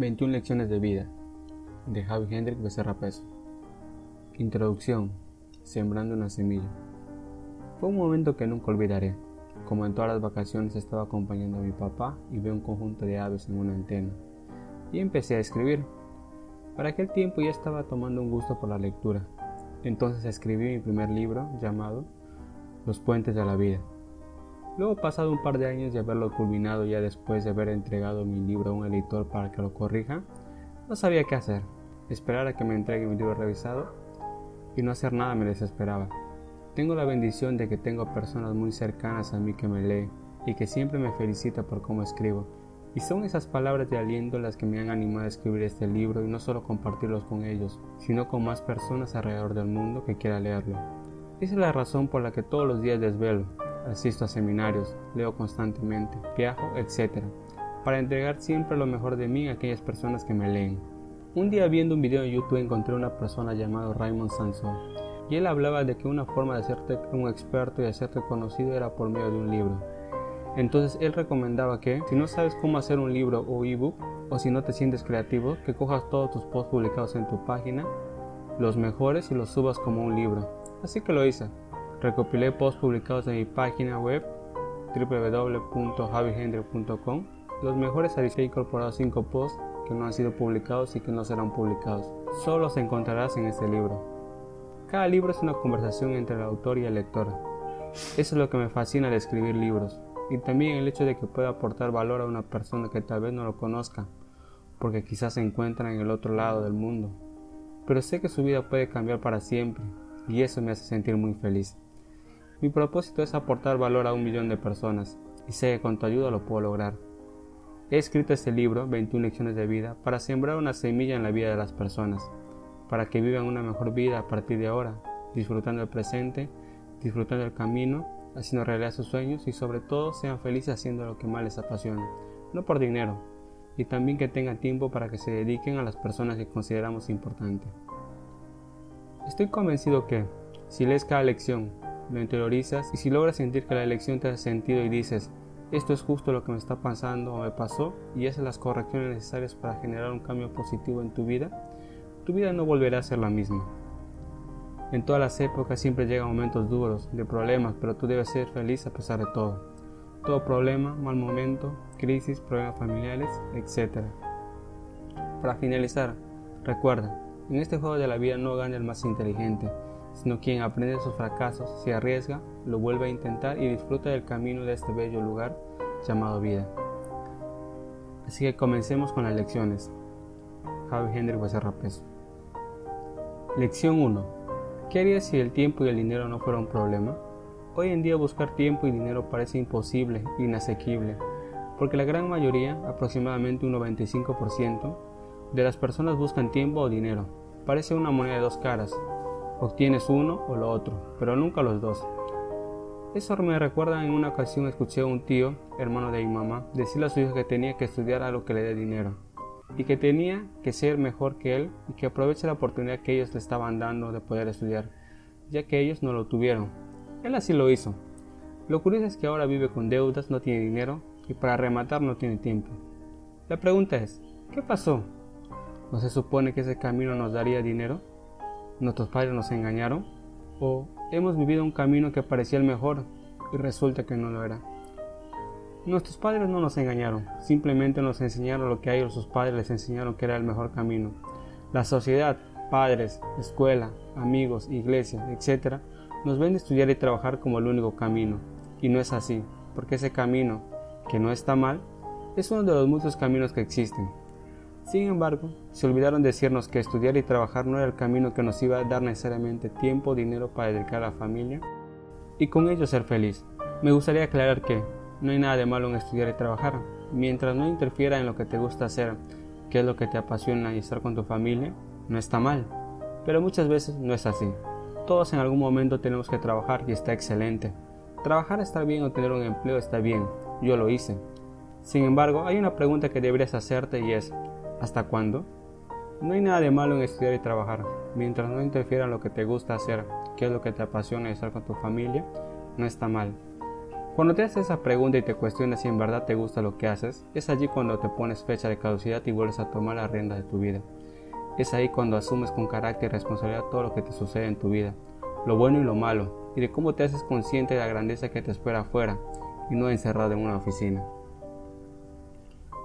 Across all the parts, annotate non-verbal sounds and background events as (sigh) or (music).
21 lecciones de vida de Javi Hendrik Becerra Peso. Introducción. Sembrando una semilla. Fue un momento que nunca olvidaré. Como en todas las vacaciones estaba acompañando a mi papá y vi un conjunto de aves en una antena. Y empecé a escribir. Para aquel tiempo ya estaba tomando un gusto por la lectura. Entonces escribí mi primer libro llamado Los puentes de la vida. Luego, pasado un par de años de haberlo culminado ya después de haber entregado mi libro a un editor para que lo corrija, no sabía qué hacer. Esperar a que me entregue mi libro revisado y no hacer nada me desesperaba. Tengo la bendición de que tengo personas muy cercanas a mí que me leen y que siempre me felicita por cómo escribo. Y son esas palabras de aliento las que me han animado a escribir este libro y no solo compartirlos con ellos, sino con más personas alrededor del mundo que quieran leerlo. Esa es la razón por la que todos los días desvelo, asisto a seminarios, leo constantemente, viajo, etc. Para entregar siempre lo mejor de mí a aquellas personas que me leen. Un día viendo un video en YouTube encontré una persona llamada Raymond Sansón y él hablaba de que una forma de hacerte un experto y hacerte conocido era por medio de un libro. Entonces él recomendaba que si no sabes cómo hacer un libro o ebook o si no te sientes creativo, que cojas todos tus posts publicados en tu página, los mejores y los subas como un libro. Así que lo hice. Recopilé posts publicados en mi página web www.javihendry.com. Los mejores he incorporado 5 posts que no han sido publicados y que no serán publicados. Solo los encontrarás en este libro. Cada libro es una conversación entre el autor y el lector. Eso es lo que me fascina de escribir libros. Y también el hecho de que pueda aportar valor a una persona que tal vez no lo conozca, porque quizás se encuentra en el otro lado del mundo. Pero sé que su vida puede cambiar para siempre, y eso me hace sentir muy feliz. Mi propósito es aportar valor a un millón de personas y sé que con tu ayuda lo puedo lograr. He escrito este libro, 21 lecciones de vida, para sembrar una semilla en la vida de las personas, para que vivan una mejor vida a partir de ahora, disfrutando el presente, disfrutando el camino, haciendo realidad sus sueños y sobre todo sean felices haciendo lo que más les apasiona, no por dinero, y también que tengan tiempo para que se dediquen a las personas que consideramos importantes. Estoy convencido que, si lees cada lección, lo interiorizas y si logras sentir que la elección te hace sentido y dices, esto es justo lo que me está pasando o me pasó y haces las correcciones necesarias para generar un cambio positivo en tu vida, tu vida no volverá a ser la misma. En todas las épocas siempre llegan momentos duros, de problemas, pero tú debes ser feliz a pesar de todo. Todo problema, mal momento, crisis, problemas familiares, etc. Para finalizar, recuerda, en este juego de la vida no gana el más inteligente, sino quien aprende de sus fracasos, se arriesga, lo vuelve a intentar y disfruta del camino de este bello lugar llamado vida. Así que comencemos con las lecciones. Javi Hendrik Becerra Peso. Lección 1. ¿Qué harías si el tiempo y el dinero no fuera un problema? Hoy en día buscar tiempo y dinero parece imposible inasequible, porque la gran mayoría, aproximadamente un 95%, de las personas buscan tiempo o dinero. Parece una moneda de dos caras, Obtienes uno o lo otro, pero nunca los dos. Eso me recuerda en una ocasión escuché a un tío, hermano de mi mamá, decirle a su hijo que tenía que estudiar algo que le dé dinero y que tenía que ser mejor que él y que aproveche la oportunidad que ellos le estaban dando de poder estudiar, ya que ellos no lo tuvieron. Él así lo hizo. Lo curioso es que ahora vive con deudas, no tiene dinero y para rematar no tiene tiempo. La pregunta es, ¿qué pasó? ¿No se supone que ese camino nos daría dinero? Nuestros padres nos engañaron o hemos vivido un camino que parecía el mejor y resulta que no lo era. Nuestros padres no nos engañaron, simplemente nos enseñaron lo que a ellos sus padres les enseñaron que era el mejor camino. La sociedad, padres, escuela, amigos, iglesia, etc., nos ven estudiar y trabajar como el único camino. Y no es así, porque ese camino, que no está mal, es uno de los muchos caminos que existen. Sin embargo, se olvidaron decirnos que estudiar y trabajar no era el camino que nos iba a dar necesariamente tiempo o dinero para dedicar a la familia y con ello ser feliz. Me gustaría aclarar que no hay nada de malo en estudiar y trabajar, mientras no interfiera en lo que te gusta hacer, que es lo que te apasiona y estar con tu familia, no está mal. Pero muchas veces no es así. Todos en algún momento tenemos que trabajar y está excelente. Trabajar está bien o tener un empleo está bien, yo lo hice. Sin embargo, hay una pregunta que deberías hacerte y es, ¿Hasta cuándo? No hay nada de malo en estudiar y trabajar, mientras no interfiera en lo que te gusta hacer, que es lo que te apasiona y estar con tu familia, no está mal. Cuando te haces esa pregunta y te cuestionas si en verdad te gusta lo que haces, es allí cuando te pones fecha de caducidad y vuelves a tomar la rienda de tu vida. Es ahí cuando asumes con carácter y responsabilidad todo lo que te sucede en tu vida, lo bueno y lo malo, y de cómo te haces consciente de la grandeza que te espera afuera y no encerrado en una oficina.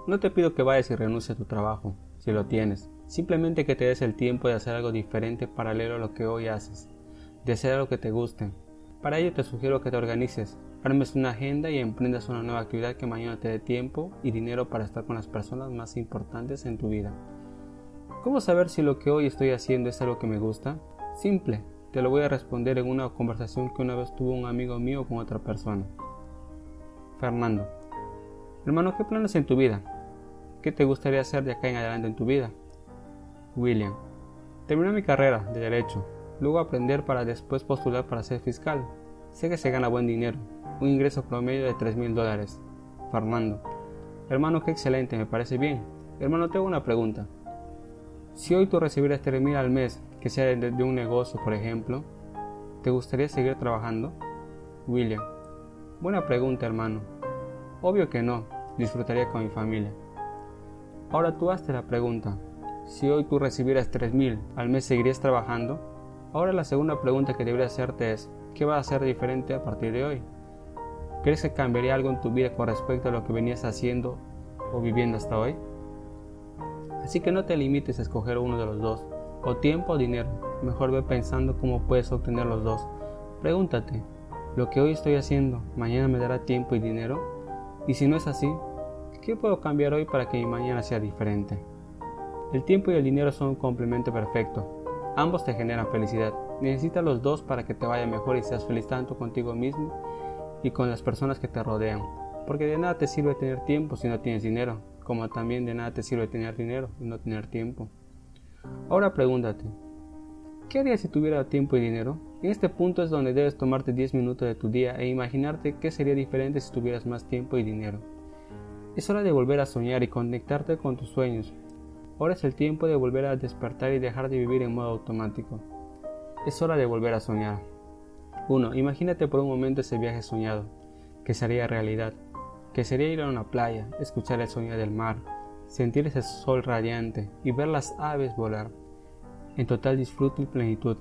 No te pido que vayas y renuncies a tu trabajo, si lo tienes, simplemente que te des el tiempo de hacer algo diferente paralelo a lo que hoy haces, de hacer algo que te guste. Para ello te sugiero que te organices, armes una agenda y emprendas una nueva actividad que mañana te dé tiempo y dinero para estar con las personas más importantes en tu vida. ¿Cómo saber si lo que hoy estoy haciendo es algo que me gusta? Simple, te lo voy a responder en una conversación que una vez tuvo un amigo mío con otra persona. Fernando. Hermano, ¿qué planes en tu vida? ¿Qué te gustaría hacer de acá en adelante en tu vida? William. Terminar mi carrera de Derecho, luego aprender para después postular para ser fiscal. Sé que se gana buen dinero, un ingreso promedio de 3 mil dólares. Fernando. Hermano, qué excelente, me parece bien. Hermano, tengo una pregunta. Si hoy tú recibieras 3 mil al mes, que sea de, un negocio, por ejemplo, ¿te gustaría seguir trabajando? William. Buena pregunta, hermano. Obvio que no, disfrutaría con mi familia. Ahora tú hazte la pregunta. Si hoy tú recibieras 3 mil al mes, ¿seguirías trabajando? Ahora la segunda pregunta que debería hacerte es, ¿qué va a ser diferente a partir de hoy? ¿Crees que cambiaría algo en tu vida con respecto a lo que venías haciendo o viviendo hasta hoy? Así que no te limites a escoger uno de los dos, o tiempo o dinero. Mejor ve pensando cómo puedes obtener los dos. Pregúntate, ¿lo que hoy estoy haciendo mañana me dará tiempo y dinero? Y si no es así, ¿qué puedo cambiar hoy para que mi mañana sea diferente? El tiempo y el dinero son un complemento perfecto. Ambos te generan felicidad. Necesitas los dos para que te vaya mejor y seas feliz tanto contigo mismo y con las personas que te rodean. Porque de nada te sirve tener tiempo si no tienes dinero, como también de nada te sirve tener dinero y no tener tiempo. Ahora pregúntate, ¿qué harías si tuviera tiempo y dinero? En este punto es donde debes tomarte 10 minutos de tu día e imaginarte qué sería diferente si tuvieras más tiempo y dinero. Es hora de volver a soñar y conectarte con tus sueños. Ahora es el tiempo de volver a despertar y dejar de vivir en modo automático. Es hora de volver a soñar. 1. Imagínate por un momento ese viaje soñado, que sería realidad, que sería ir a una playa, escuchar el sonido del mar, sentir ese sol radiante y ver las aves volar, en total disfrute y plenitud,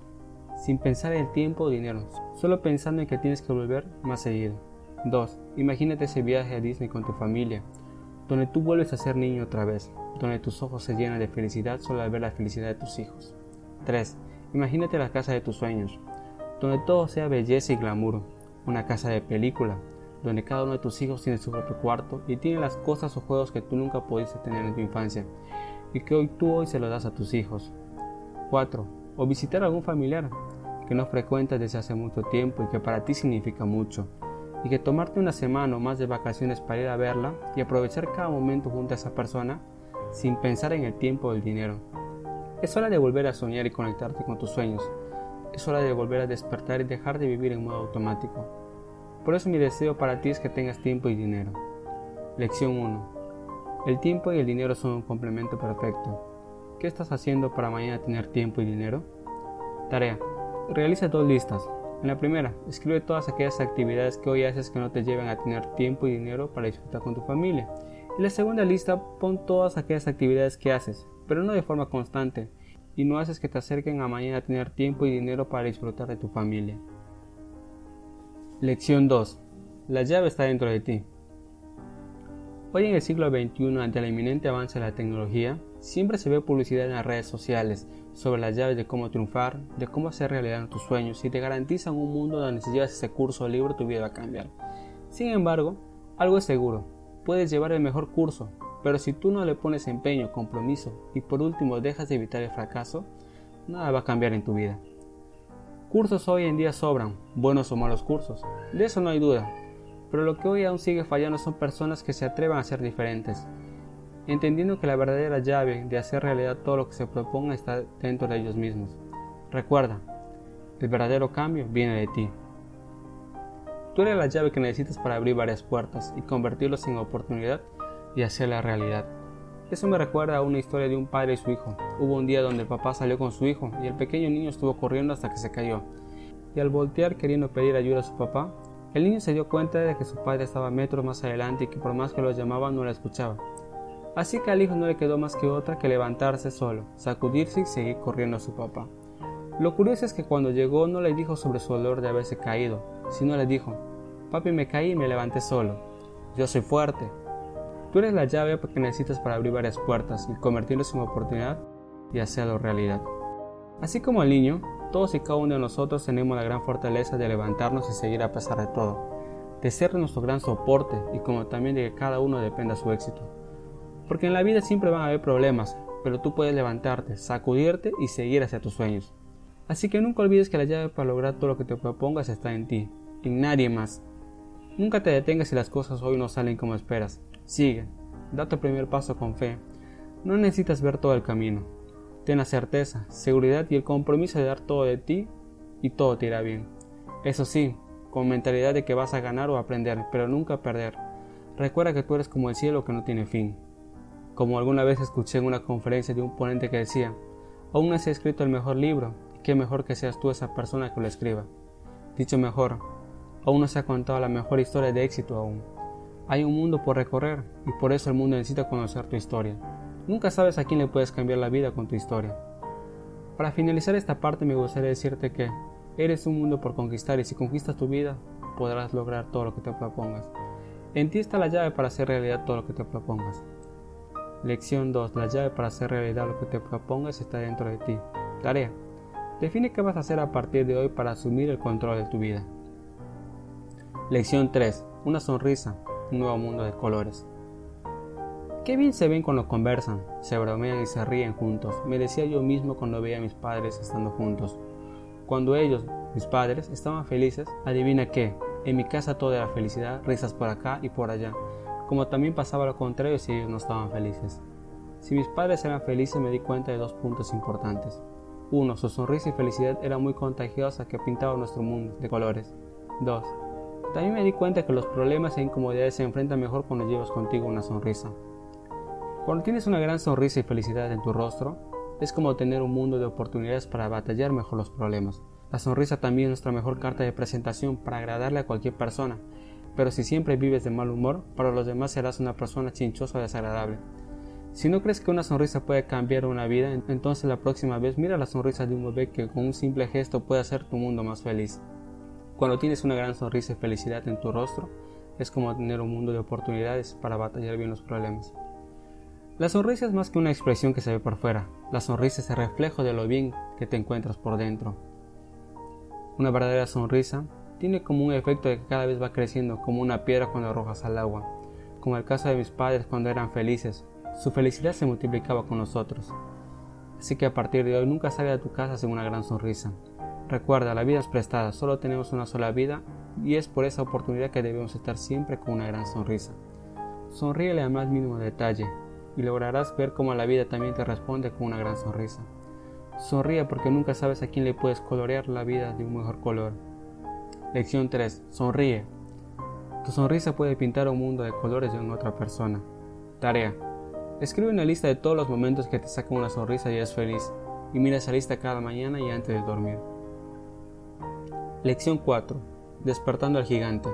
sin pensar en el tiempo o dinero, solo pensando en que tienes que volver más seguido. 2. Imagínate ese viaje a Disney con tu familia, donde tú vuelves a ser niño otra vez, donde tus ojos se llenan de felicidad solo al ver la felicidad de tus hijos. 3. Imagínate la casa de tus sueños, donde todo sea belleza y glamour, una casa de película, donde cada uno de tus hijos tiene su propio cuarto y tiene las cosas o juegos que tú nunca pudiste tener en tu infancia y que hoy tú hoy se lo das a tus hijos. 4. O visitar a algún familiar que no frecuentas desde hace mucho tiempo y que para ti significa mucho, y que tomarte una semana o más de vacaciones para ir a verla y aprovechar cada momento junto a esa persona sin pensar en el tiempo o el dinero. Es hora de volver a soñar y conectarte con tus sueños, es hora de volver a despertar y dejar de vivir en modo automático. Por eso mi deseo para ti es que tengas tiempo y dinero. Lección 1. El tiempo y el dinero son un complemento perfecto. ¿Qué estás haciendo para mañana tener tiempo y dinero? Tarea. Realiza dos listas. En la primera, escribe todas aquellas actividades que hoy haces que no te lleven a tener tiempo y dinero para disfrutar con tu familia. En la segunda lista, pon todas aquellas actividades que haces, pero no de forma constante, y no haces que te acerquen a mañana a tener tiempo y dinero para disfrutar de tu familia. Lección 2. La llave está dentro de ti. Hoy en el siglo XXI, ante el inminente avance de la tecnología, siempre se ve publicidad en las redes sociales sobre las llaves de cómo triunfar, de cómo hacer realidad tus sueños y te garantizan un mundo donde si llevas ese curso o libro tu vida va a cambiar. Sin embargo, algo es seguro, puedes llevar el mejor curso, pero si tú no le pones empeño, compromiso y por último dejas de evitar el fracaso, nada va a cambiar en tu vida. Cursos hoy en día sobran, buenos o malos cursos, de eso no hay duda, pero lo que hoy aún sigue fallando son personas que se atrevan a ser diferentes, entendiendo que la verdadera llave de hacer realidad todo lo que se proponga está dentro de ellos mismos. Recuerda, el verdadero cambio viene de ti. Tú eres la llave que necesitas para abrir varias puertas y convertirlos en oportunidad y hacer la realidad. Eso me recuerda a una historia de un padre y su hijo. Hubo un día donde el papá salió con su hijo y el pequeño niño estuvo corriendo hasta que se cayó. Y al voltear queriendo pedir ayuda a su papá, El niño se dio cuenta de que su padre estaba metros más adelante y que por más que lo llamaba no la escuchaba. Así que al hijo no le quedó más que otra que levantarse solo, sacudirse y seguir corriendo a su papá. Lo curioso es que cuando llegó no le dijo sobre su dolor de haberse caído, sino le dijo, papi me caí y me levanté solo. Yo soy fuerte. Tú eres la llave que necesitas para abrir varias puertas y convertirlos en oportunidad y hacerlo realidad. Así como el niño, todos y cada uno de nosotros tenemos la gran fortaleza de levantarnos y seguir a pesar de todo, de ser nuestro gran soporte y como también de que cada uno dependa de su éxito. Porque en la vida siempre van a haber problemas, pero tú puedes levantarte, sacudirte y seguir hacia tus sueños. Así que nunca olvides que la llave para lograr todo lo que te propongas está en ti, en nadie más. Nunca te detengas si las cosas hoy no salen como esperas. Sigue, da tu primer paso con fe. No necesitas ver todo el camino. Ten la certeza, seguridad y el compromiso de dar todo de ti y todo te irá bien. Eso sí, con mentalidad de que vas a ganar o aprender, pero nunca perder. Recuerda que tú eres como el cielo que no tiene fin. Como alguna vez escuché en una conferencia de un ponente que decía, aún no se ha escrito el mejor libro, qué mejor que seas tú esa persona que lo escriba. Dicho mejor, aún no se ha contado la mejor historia de éxito aún. Hay un mundo por recorrer y por eso el mundo necesita conocer tu historia. Nunca sabes a quién le puedes cambiar la vida con tu historia. Para finalizar esta parte me gustaría decirte que eres un mundo por conquistar y si conquistas tu vida podrás lograr todo lo que te propongas. En ti está la llave para hacer realidad todo lo que te propongas. Lección 2. La llave para hacer realidad lo que te propongas está dentro de ti. Tarea. Define qué vas a hacer a partir de hoy para asumir el control de tu vida. Lección 3. Una sonrisa, un nuevo mundo de colores. Qué bien se ven cuando conversan, se bromean y se ríen juntos, me decía yo mismo cuando veía a mis padres estando juntos. Cuando ellos, mis padres, estaban felices, adivina qué, en mi casa todo era felicidad, risas por acá y por allá, como también pasaba lo contrario si ellos no estaban felices. Si mis padres eran felices me di cuenta de dos puntos importantes. 1. Su sonrisa y felicidad era muy contagiosa que pintaba nuestro mundo de colores. 2. También me di cuenta que los problemas e incomodidades se enfrentan mejor cuando llevas contigo una sonrisa. Cuando tienes una gran sonrisa y felicidad en tu rostro, es como tener un mundo de oportunidades para batallar mejor los problemas. La sonrisa también es nuestra mejor carta de presentación para agradarle a cualquier persona, pero si siempre vives de mal humor, para los demás serás una persona chinchosa o desagradable. Si no crees que una sonrisa puede cambiar una vida, entonces la próxima vez mira la sonrisa de un bebé que con un simple gesto puede hacer tu mundo más feliz. Cuando tienes una gran sonrisa y felicidad en tu rostro, es como tener un mundo de oportunidades para batallar bien los problemas. La sonrisa es más que una expresión que se ve por fuera, la sonrisa es el reflejo de lo bien que te encuentras por dentro. Una verdadera sonrisa tiene como un efecto de que cada vez va creciendo como una piedra cuando arrojas al agua, como el caso de mis padres cuando eran felices, su felicidad se multiplicaba con nosotros. Así que a partir de hoy nunca salga de tu casa sin una gran sonrisa. Recuerda, la vida es prestada, solo tenemos una sola vida y es por esa oportunidad que debemos estar siempre con una gran sonrisa. Sonríele al más mínimo detalle y lograrás ver cómo la vida también te responde con una gran sonrisa. Sonríe porque nunca sabes a quién le puedes colorear la vida de un mejor color. Lección 3. Sonríe. Tu sonrisa puede pintar un mundo de colores en otra persona. Tarea. Escribe una lista de todos los momentos que te sacan una sonrisa y eres feliz, y mira esa lista cada mañana y antes de dormir. Lección 4. Despertando al gigante.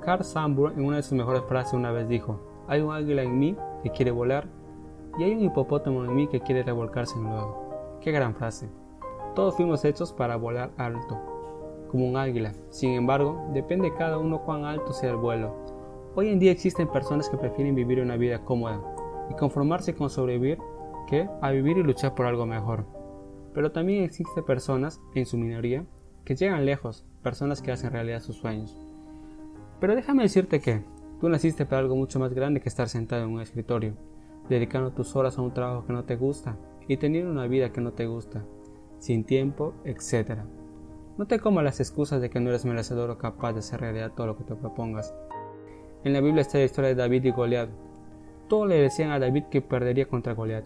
Carl Sambur en una de sus mejores frases una vez dijo, hay un águila en mí que quiere volar y hay un hipopótamo en mí que quiere revolcarse en luego. Qué gran frase. Todos fuimos hechos para volar alto, como un águila. Sin embargo, depende cada uno cuán alto sea el vuelo Hoy en día existen personas que prefieren vivir una vida cómoda y conformarse con sobrevivir que a vivir y luchar por algo mejor. Pero también existen personas, en su minoría, que llegan lejos, personas que hacen realidad sus sueños. Pero déjame decirte que tú naciste para algo mucho más grande que estar sentado en un escritorio, dedicando tus horas a un trabajo que no te gusta y teniendo una vida que no te gusta, sin tiempo, etc. No te comas las excusas de que no eres merecedor o capaz de hacer realidad todo lo que te propongas. En la Biblia está la historia de David y Goliat. Todos le decían a David que perdería contra Goliat,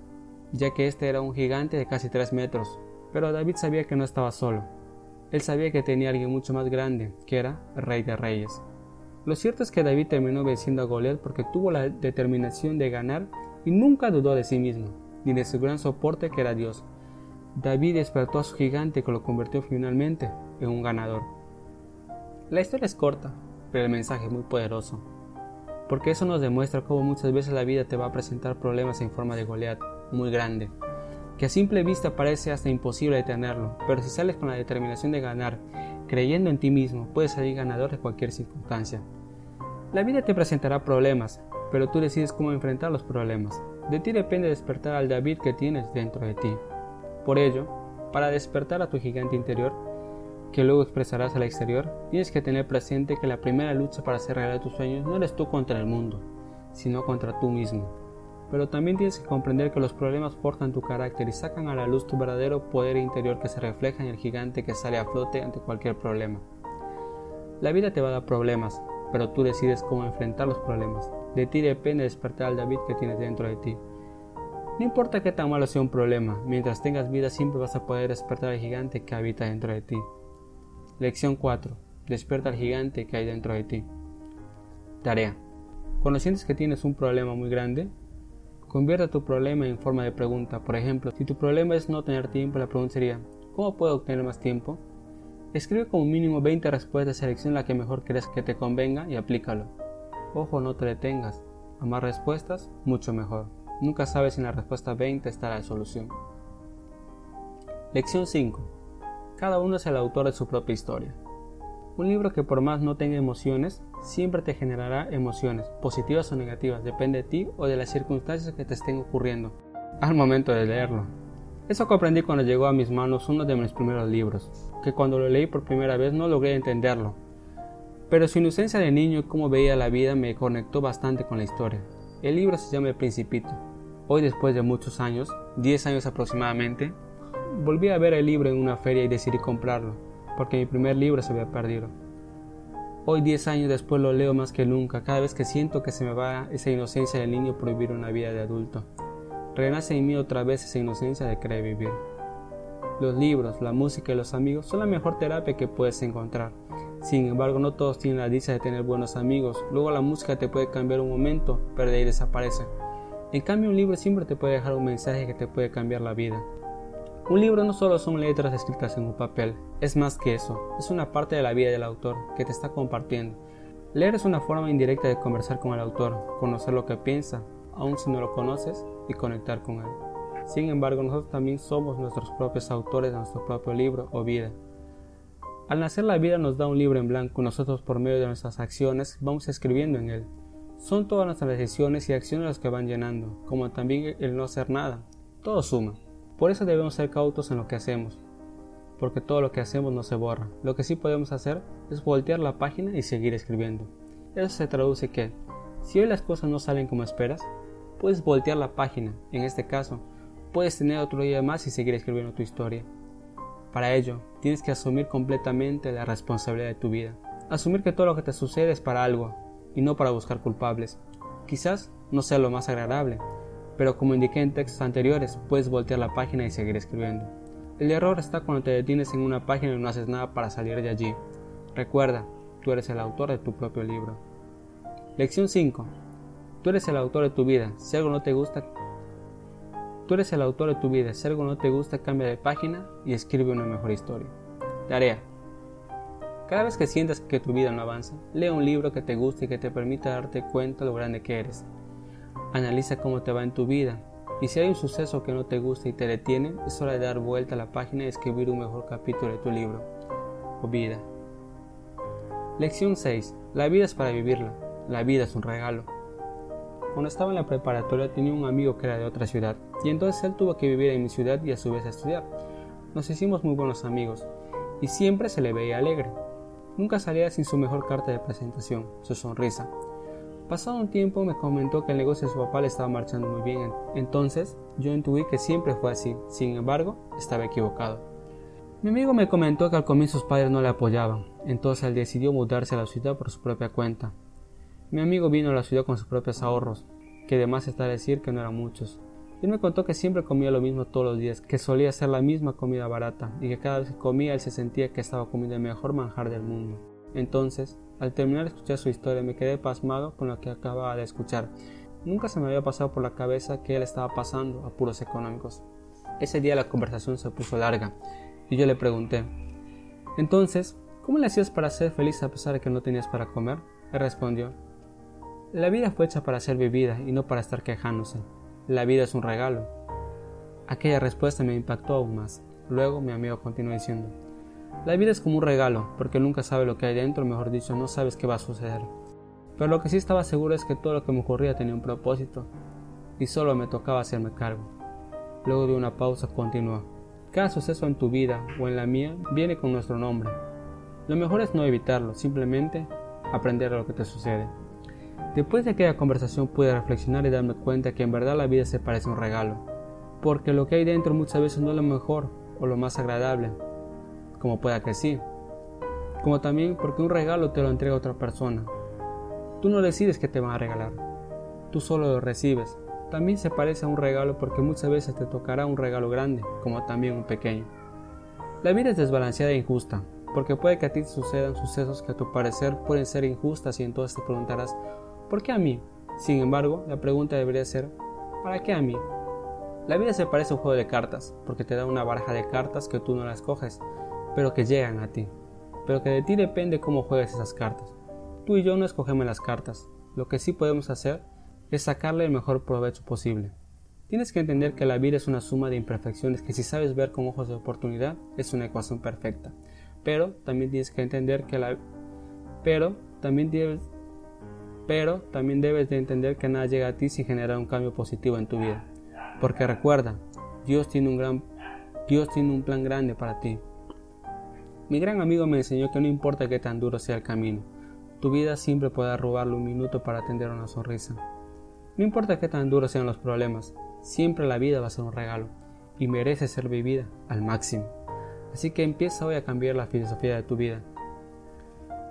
ya que este era un gigante de casi 3 metros, pero David sabía que no estaba solo. Él sabía que tenía alguien mucho más grande, que era rey de reyes. Lo cierto es que David terminó venciendo a Goliat porque tuvo la determinación de ganar y nunca dudó de sí mismo, ni de su gran soporte que era Dios. David despertó a su gigante que lo convirtió finalmente en un ganador. La historia es corta, pero el mensaje es muy poderoso, porque eso nos demuestra cómo muchas veces la vida te va a presentar problemas en forma de Goliat muy grande, que a simple vista parece hasta imposible detenerlo, pero si sales con la determinación de ganar, creyendo en ti mismo, puedes salir ganador de cualquier circunstancia. La vida te presentará problemas, pero tú decides cómo enfrentar los problemas. De ti depende despertar al David que tienes dentro de ti. Por ello, para despertar a tu gigante interior, que luego expresarás al exterior, tienes que tener presente que la primera lucha para hacer realidad tus sueños no eres tú contra el mundo, sino contra tú mismo. Pero también tienes que comprender que los problemas forjan tu carácter y sacan a la luz tu verdadero poder interior que se refleja en el gigante que sale a flote ante cualquier problema. La vida te va a dar problemas, pero tú decides cómo enfrentar los problemas. De ti depende despertar al David que tienes dentro de ti. No importa qué tan malo sea un problema, mientras tengas vida siempre vas a poder despertar al gigante que habita dentro de ti. Lección 4. Despierta al gigante que hay dentro de ti. Tarea. Cuando sientes que tienes un problema muy grande, convierte tu problema en forma de pregunta. Por ejemplo, si tu problema es no tener tiempo, la pregunta sería, ¿cómo puedo obtener más tiempo? Escribe como mínimo 20 respuestas, selecciona la que mejor crees que te convenga y aplícalo. Ojo, no te detengas. A más respuestas, mucho mejor. Nunca sabes si en la respuesta 20 está la solución. Lección 5. Cada uno es el autor de su propia historia. Un libro que por más no tenga emociones, siempre te generará emociones, positivas o negativas, depende de ti o de las circunstancias que te estén ocurriendo al momento de leerlo. Eso comprendí cuando llegó a mis manos uno de mis primeros libros, que cuando lo leí por primera vez no logré entenderlo. Pero su inocencia de niño y cómo veía la vida me conectó bastante con la historia. El libro se llama El Principito. Hoy después de muchos años, 10 años aproximadamente, volví a ver el libro en una feria y decidí comprarlo, porque mi primer libro se había perdido. Hoy 10 años después lo leo más que nunca, cada vez que siento que se me va esa inocencia del niño por vivir una vida de adulto renace en mí otra vez esa inocencia de querer vivir. Los libros, la música y los amigos son la mejor terapia que puedes encontrar. Sin embargo, no todos tienen la dicha de tener buenos amigos. Luego la música te puede cambiar un momento, pero de ahí desaparece. En cambio, un libro siempre te puede dejar un mensaje que te puede cambiar la vida. Un libro no solo son letras escritas en un papel, es más que eso, es una parte de la vida del autor que te está compartiendo. Leer es una forma indirecta de conversar con el autor, conocer lo que piensa, aun si no lo conoces, y conectar con Él. Sin embargo, nosotros también somos nuestros propios autores de nuestro propio libro o vida. Al nacer la vida nos da un libro en blanco y nosotros por medio de nuestras acciones vamos escribiendo en él. Son todas nuestras decisiones y acciones las que van llenando, como también el no hacer nada. Todo suma. Por eso debemos ser cautos en lo que hacemos, porque todo lo que hacemos no se borra. Lo que sí podemos hacer es voltear la página y seguir escribiendo. Eso se traduce que, si hoy las cosas no salen como esperas, puedes voltear la página, en este caso, puedes tener otro día más y seguir escribiendo tu historia. Para ello, tienes que asumir completamente la responsabilidad de tu vida. Asumir que todo lo que te sucede es para algo y no para buscar culpables. Quizás no sea lo más agradable, pero como indiqué en textos anteriores, puedes voltear la página y seguir escribiendo. El error está cuando te detienes en una página y no haces nada para salir de allí. Recuerda, tú eres el autor de tu propio libro. Lección 5. Tú eres el autor de tu vida. Si algo no te gusta, tú eres el autor de tu vida. Si algo no te gusta, cambia de página y escribe una mejor historia. Tarea. Cada vez que sientas que tu vida no avanza, lee un libro que te guste y que te permita darte cuenta lo grande que eres. Analiza cómo te va en tu vida y si hay un suceso que no te gusta y te detiene, es hora de dar vuelta a la página y escribir un mejor capítulo de tu libro o vida. Lección 6. La vida es para vivirla. La vida es un regalo. Cuando estaba en la preparatoria tenía un amigo que era de otra ciudad y entonces él tuvo que vivir en mi ciudad y a su vez estudiar. Nos hicimos muy buenos amigos y siempre se le veía alegre. Nunca salía sin su mejor carta de presentación, su sonrisa. Pasado un tiempo me comentó que el negocio de su papá le estaba marchando muy bien, entonces yo intuí que siempre fue así, sin embargo estaba equivocado. Mi amigo me comentó que al comienzo sus padres no le apoyaban, entonces él decidió mudarse a la ciudad por su propia cuenta. Mi amigo vino a la ciudad con sus propios ahorros, que además está decir que no eran muchos. Él me contó que siempre comía lo mismo todos los días, que solía ser la misma comida barata, y que cada vez que comía él se sentía que estaba comiendo el mejor manjar del mundo. Entonces, al terminar de escuchar su historia, me quedé pasmado con lo que acababa de escuchar. Nunca se me había pasado por la cabeza que él estaba pasando apuros económicos. Ese día la conversación se puso larga, y yo le pregunté, entonces, ¿Cómo le hacías para ser feliz a pesar de que no tenías para comer? Él respondió, la vida fue hecha para ser vivida y no para estar quejándose. La vida es un regalo. Aquella respuesta me impactó aún más. Luego mi amigo continuó diciendo, la vida es como un regalo, porque nunca sabe lo que hay dentro, mejor dicho, no sabes qué va a suceder. Pero lo que sí estaba seguro es que todo lo que me ocurría tenía un propósito, y solo me tocaba hacerme cargo. Luego de una pausa continuó. Cada suceso en tu vida o en la mía viene con nuestro nombre. Lo mejor es no evitarlo, simplemente aprender a lo que te sucede. Después de aquella conversación pude reflexionar y darme cuenta que en verdad la vida se parece a un regalo, porque lo que hay dentro muchas veces no es lo mejor o lo más agradable, como pueda que sí, como también porque un regalo te lo entrega otra persona. Tú no decides qué te van a regalar, tú solo lo recibes. También se parece a un regalo porque muchas veces te tocará un regalo grande, como también un pequeño. La vida es desbalanceada e injusta, porque puede que a ti te sucedan sucesos que a tu parecer pueden ser injustas y entonces te preguntarás, ¿Por qué a mí? Sin embargo, la pregunta debería ser, ¿para qué a mí? La vida se parece a un juego de cartas, porque te da una baraja de cartas que tú no las coges, pero que llegan a ti. Pero que de ti depende cómo juegues esas cartas. Tú y yo no escogemos las cartas. Lo que sí podemos hacer es sacarle el mejor provecho posible. Tienes que entender que la vida es una suma de imperfecciones que si sabes ver con ojos de oportunidad es una ecuación perfecta. Pero también tienes que entender que la pero también tienes pero también debes de entender que nada llega a ti sin generar un cambio positivo en tu vida. Porque recuerda, Dios tiene un gran Dios tiene un plan grande para ti. Mi gran amigo me enseñó que no importa qué tan duro sea el camino, tu vida siempre podrá robarle un minuto para atender una sonrisa. No importa qué tan duros sean los problemas, siempre la vida va a ser un regalo y merece ser vivida al máximo. Así que empieza hoy a cambiar la filosofía de tu vida.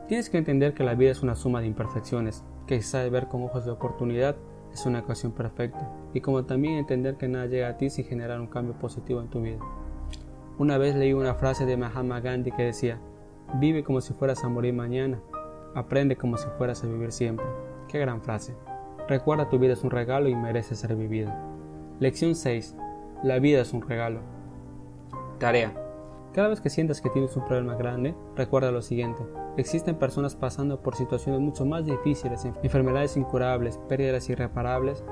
Tienes que entender que la vida es una suma de imperfecciones que sabe ver con ojos de oportunidad es una ecuación perfecta, y como también entender que nada llega a ti sin generar un cambio positivo en tu vida. Una vez leí una frase de Mahatma Gandhi que decía, vive como si fueras a morir mañana, aprende como si fueras a vivir siempre. Qué gran frase. Recuerda tu vida es un regalo y merece ser vivida. Lección 6. La vida es un regalo. Tarea. Cada vez que sientas que tienes un problema grande, recuerda lo siguiente. Existen personas pasando por situaciones mucho más difíciles, enfermedades incurables, pérdidas irreparables.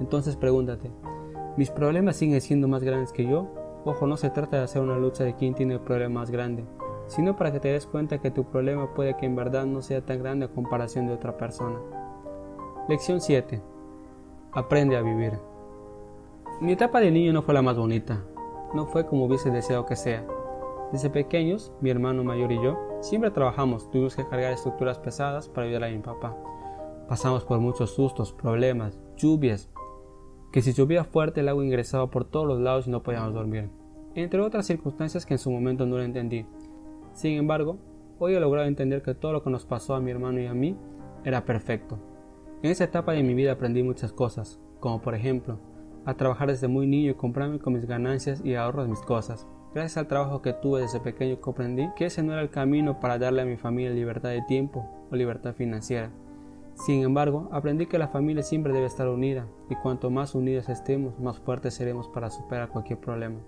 Entonces pregúntate, ¿mis problemas siguen siendo más grandes que yo? Ojo, no se trata de hacer una lucha de quién tiene el problema más grande, sino para que te des cuenta que tu problema puede que en verdad no sea tan grande a comparación de otra persona. Lección 7. Aprende a vivir. Mi etapa de niño no fue la más bonita, no fue como hubiese deseado que sea. Desde pequeños, mi hermano mayor y yo siempre trabajamos, tuvimos que cargar estructuras pesadas para ayudar a mi papá. Pasamos por muchos sustos, problemas, lluvias, que si llovía fuerte el agua ingresaba por todos los lados y no podíamos dormir, entre otras circunstancias que en su momento no lo entendí. Sin embargo, hoy he logrado entender que todo lo que nos pasó a mi hermano y a mí era perfecto. En esa etapa de mi vida aprendí muchas cosas, como por ejemplo, a trabajar desde muy niño y comprarme con mis ganancias y ahorros mis cosas, Gracias al trabajo que tuve desde pequeño comprendí que ese no era el camino para darle a mi familia libertad de tiempo o libertad financiera. Sin embargo, aprendí que la familia siempre debe estar unida y cuanto más unidos estemos, más fuertes seremos para superar cualquier problema.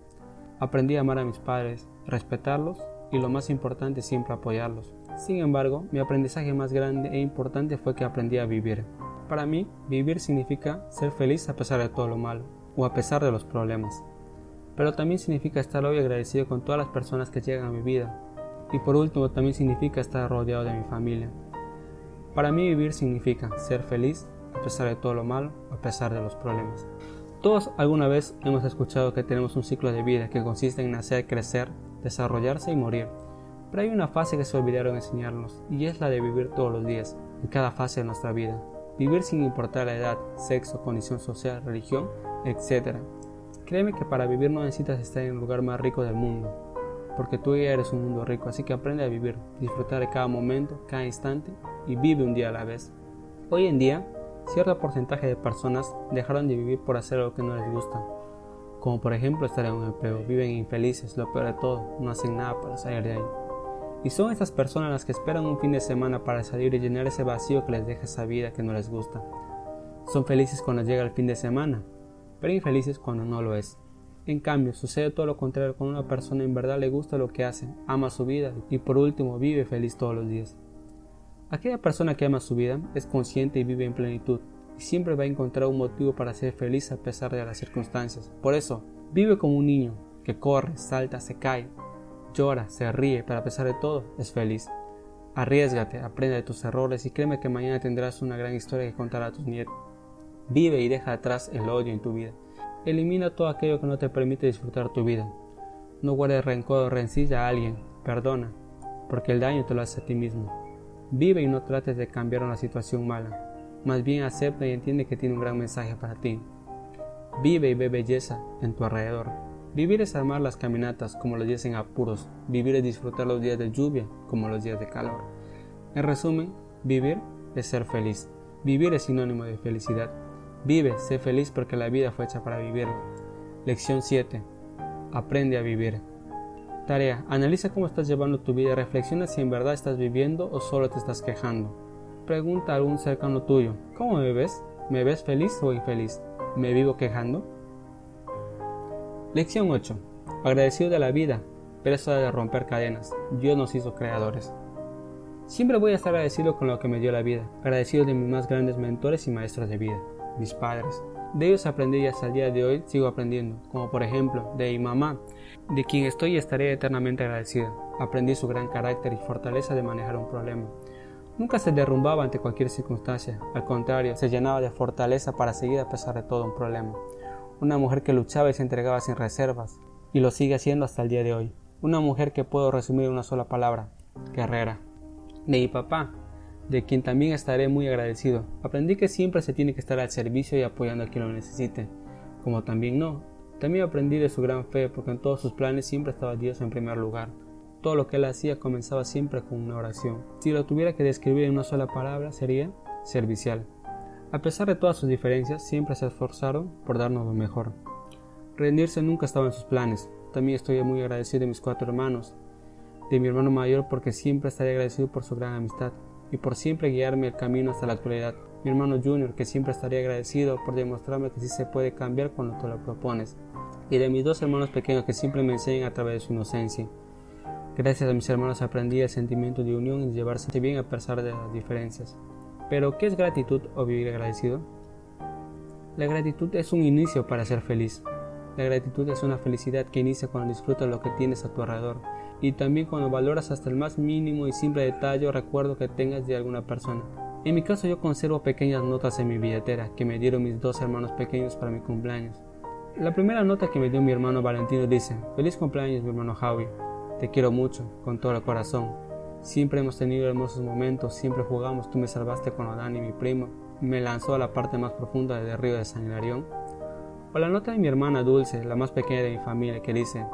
Aprendí a amar a mis padres, respetarlos y lo más importante siempre apoyarlos. Sin embargo, mi aprendizaje más grande e importante fue que aprendí a vivir. Para mí, vivir significa ser feliz a pesar de todo lo malo o a pesar de los problemas pero también significa estar hoy agradecido con todas las personas que llegan a mi vida. Y por último, también significa estar rodeado de mi familia. Para mí vivir significa ser feliz a pesar de todo lo malo, a pesar de los problemas. Todos alguna vez hemos escuchado que tenemos un ciclo de vida que consiste en nacer, crecer, desarrollarse y morir. Pero hay una fase que se olvidaron enseñarnos y es la de vivir todos los días, en cada fase de nuestra vida. Vivir sin importar la edad, sexo, condición social, religión, etc. Créeme que para vivir no necesitas estar en el lugar más rico del mundo, porque tú ya eres un mundo rico, así que aprende a vivir, disfrutar de cada momento, cada instante y vive un día a la vez. Hoy en día, cierto porcentaje de personas dejaron de vivir por hacer lo que no les gusta, como por ejemplo estar en un empleo, viven infelices, lo peor de todo, no hacen nada para salir de ahí. Y son estas personas las que esperan un fin de semana para salir y llenar ese vacío que les deja esa vida que no les gusta. Son felices cuando llega el fin de semana, pero infelices cuando no lo es. En cambio, sucede todo lo contrario cuando una persona en verdad le gusta lo que hace, ama su vida y por último vive feliz todos los días. Aquella persona que ama su vida es consciente y vive en plenitud y siempre va a encontrar un motivo para ser feliz a pesar de las circunstancias. Por eso, vive como un niño que corre, salta, se cae, llora, se ríe, pero a pesar de todo es feliz. Arriesgate, aprende de tus errores y créeme que mañana tendrás una gran historia que contar a tus nietos. Vive y deja atrás el odio en tu vida. Elimina todo aquello que no te permite disfrutar tu vida. No guardes rencor o rencilla a alguien, perdona, porque el daño te lo hace a ti mismo. Vive y no trates de cambiar una situación mala. Más bien acepta y entiende que tiene un gran mensaje para ti. Vive y ve belleza en tu alrededor. Vivir es armar las caminatas como los días en apuros. Vivir es disfrutar los días de lluvia como los días de calor. En resumen, vivir es ser feliz. Vivir es sinónimo de felicidad. Vive, sé feliz porque la vida fue hecha para vivirla. Lección 7. Aprende a vivir. Tarea. Analiza cómo estás llevando tu vida. Reflexiona si en verdad estás viviendo o solo te estás quejando. Pregunta a algún cercano tuyo. ¿Cómo me ves? ¿Me ves feliz o infeliz? ¿Me vivo quejando? Lección 8. Agradecido de la vida, pero es hora de romper cadenas. Dios nos hizo creadores. Siempre voy a estar agradecido con lo que me dio la vida, agradecido de mis más grandes mentores y maestros de vida mis padres. De ellos aprendí y hasta el día de hoy sigo aprendiendo, como por ejemplo de mi mamá, de quien estoy y estaré eternamente agradecido. Aprendí su gran carácter y fortaleza de manejar un problema. Nunca se derrumbaba ante cualquier circunstancia, al contrario, se llenaba de fortaleza para seguir a pesar de todo un problema. Una mujer que luchaba y se entregaba sin reservas, y lo sigue haciendo hasta el día de hoy. Una mujer que puedo resumir en una sola palabra, guerrera. De mi papá, de quien también estaré muy agradecido. Aprendí que siempre se tiene que estar al servicio y apoyando a quien lo necesite, como también no. También aprendí de su gran fe, porque en todos sus planes siempre estaba Dios en primer lugar. Todo lo que él hacía comenzaba siempre con una oración. Si lo tuviera que describir en una sola palabra, sería servicial. A pesar de todas sus diferencias, siempre se esforzaron por darnos lo mejor. Rendirse nunca estaba en sus planes. También estoy muy agradecido de mis cuatro hermanos, de mi hermano mayor porque siempre estaré agradecido por su gran amistad, y por siempre guiarme el camino hasta la actualidad. Mi hermano Junior, que siempre estaría agradecido por demostrarme que sí se puede cambiar cuando tú lo propones. Y de mis dos hermanos pequeños que siempre me enseñan a través de su inocencia. Gracias a mis hermanos aprendí el sentimiento de unión y llevarse bien a pesar de las diferencias. Pero, ¿qué es gratitud o vivir agradecido? La gratitud es un inicio para ser feliz. La gratitud es una felicidad que inicia cuando disfrutas lo que tienes a tu alrededor y también cuando valoras hasta el más mínimo y simple detalle o recuerdo que tengas de alguna persona. En mi caso yo conservo pequeñas notas en mi billetera que me dieron mis dos hermanos pequeños para mi cumpleaños. La primera nota que me dio mi hermano Valentino dice, Feliz cumpleaños mi hermano Javi, te quiero mucho, con todo el corazón. Siempre hemos tenido hermosos momentos, siempre jugamos, tú me salvaste con Adán mi primo, me lanzó a la parte más profunda del río de San Hilarión. O la nota de mi hermana Dulce, la más pequeña de mi familia, que dice,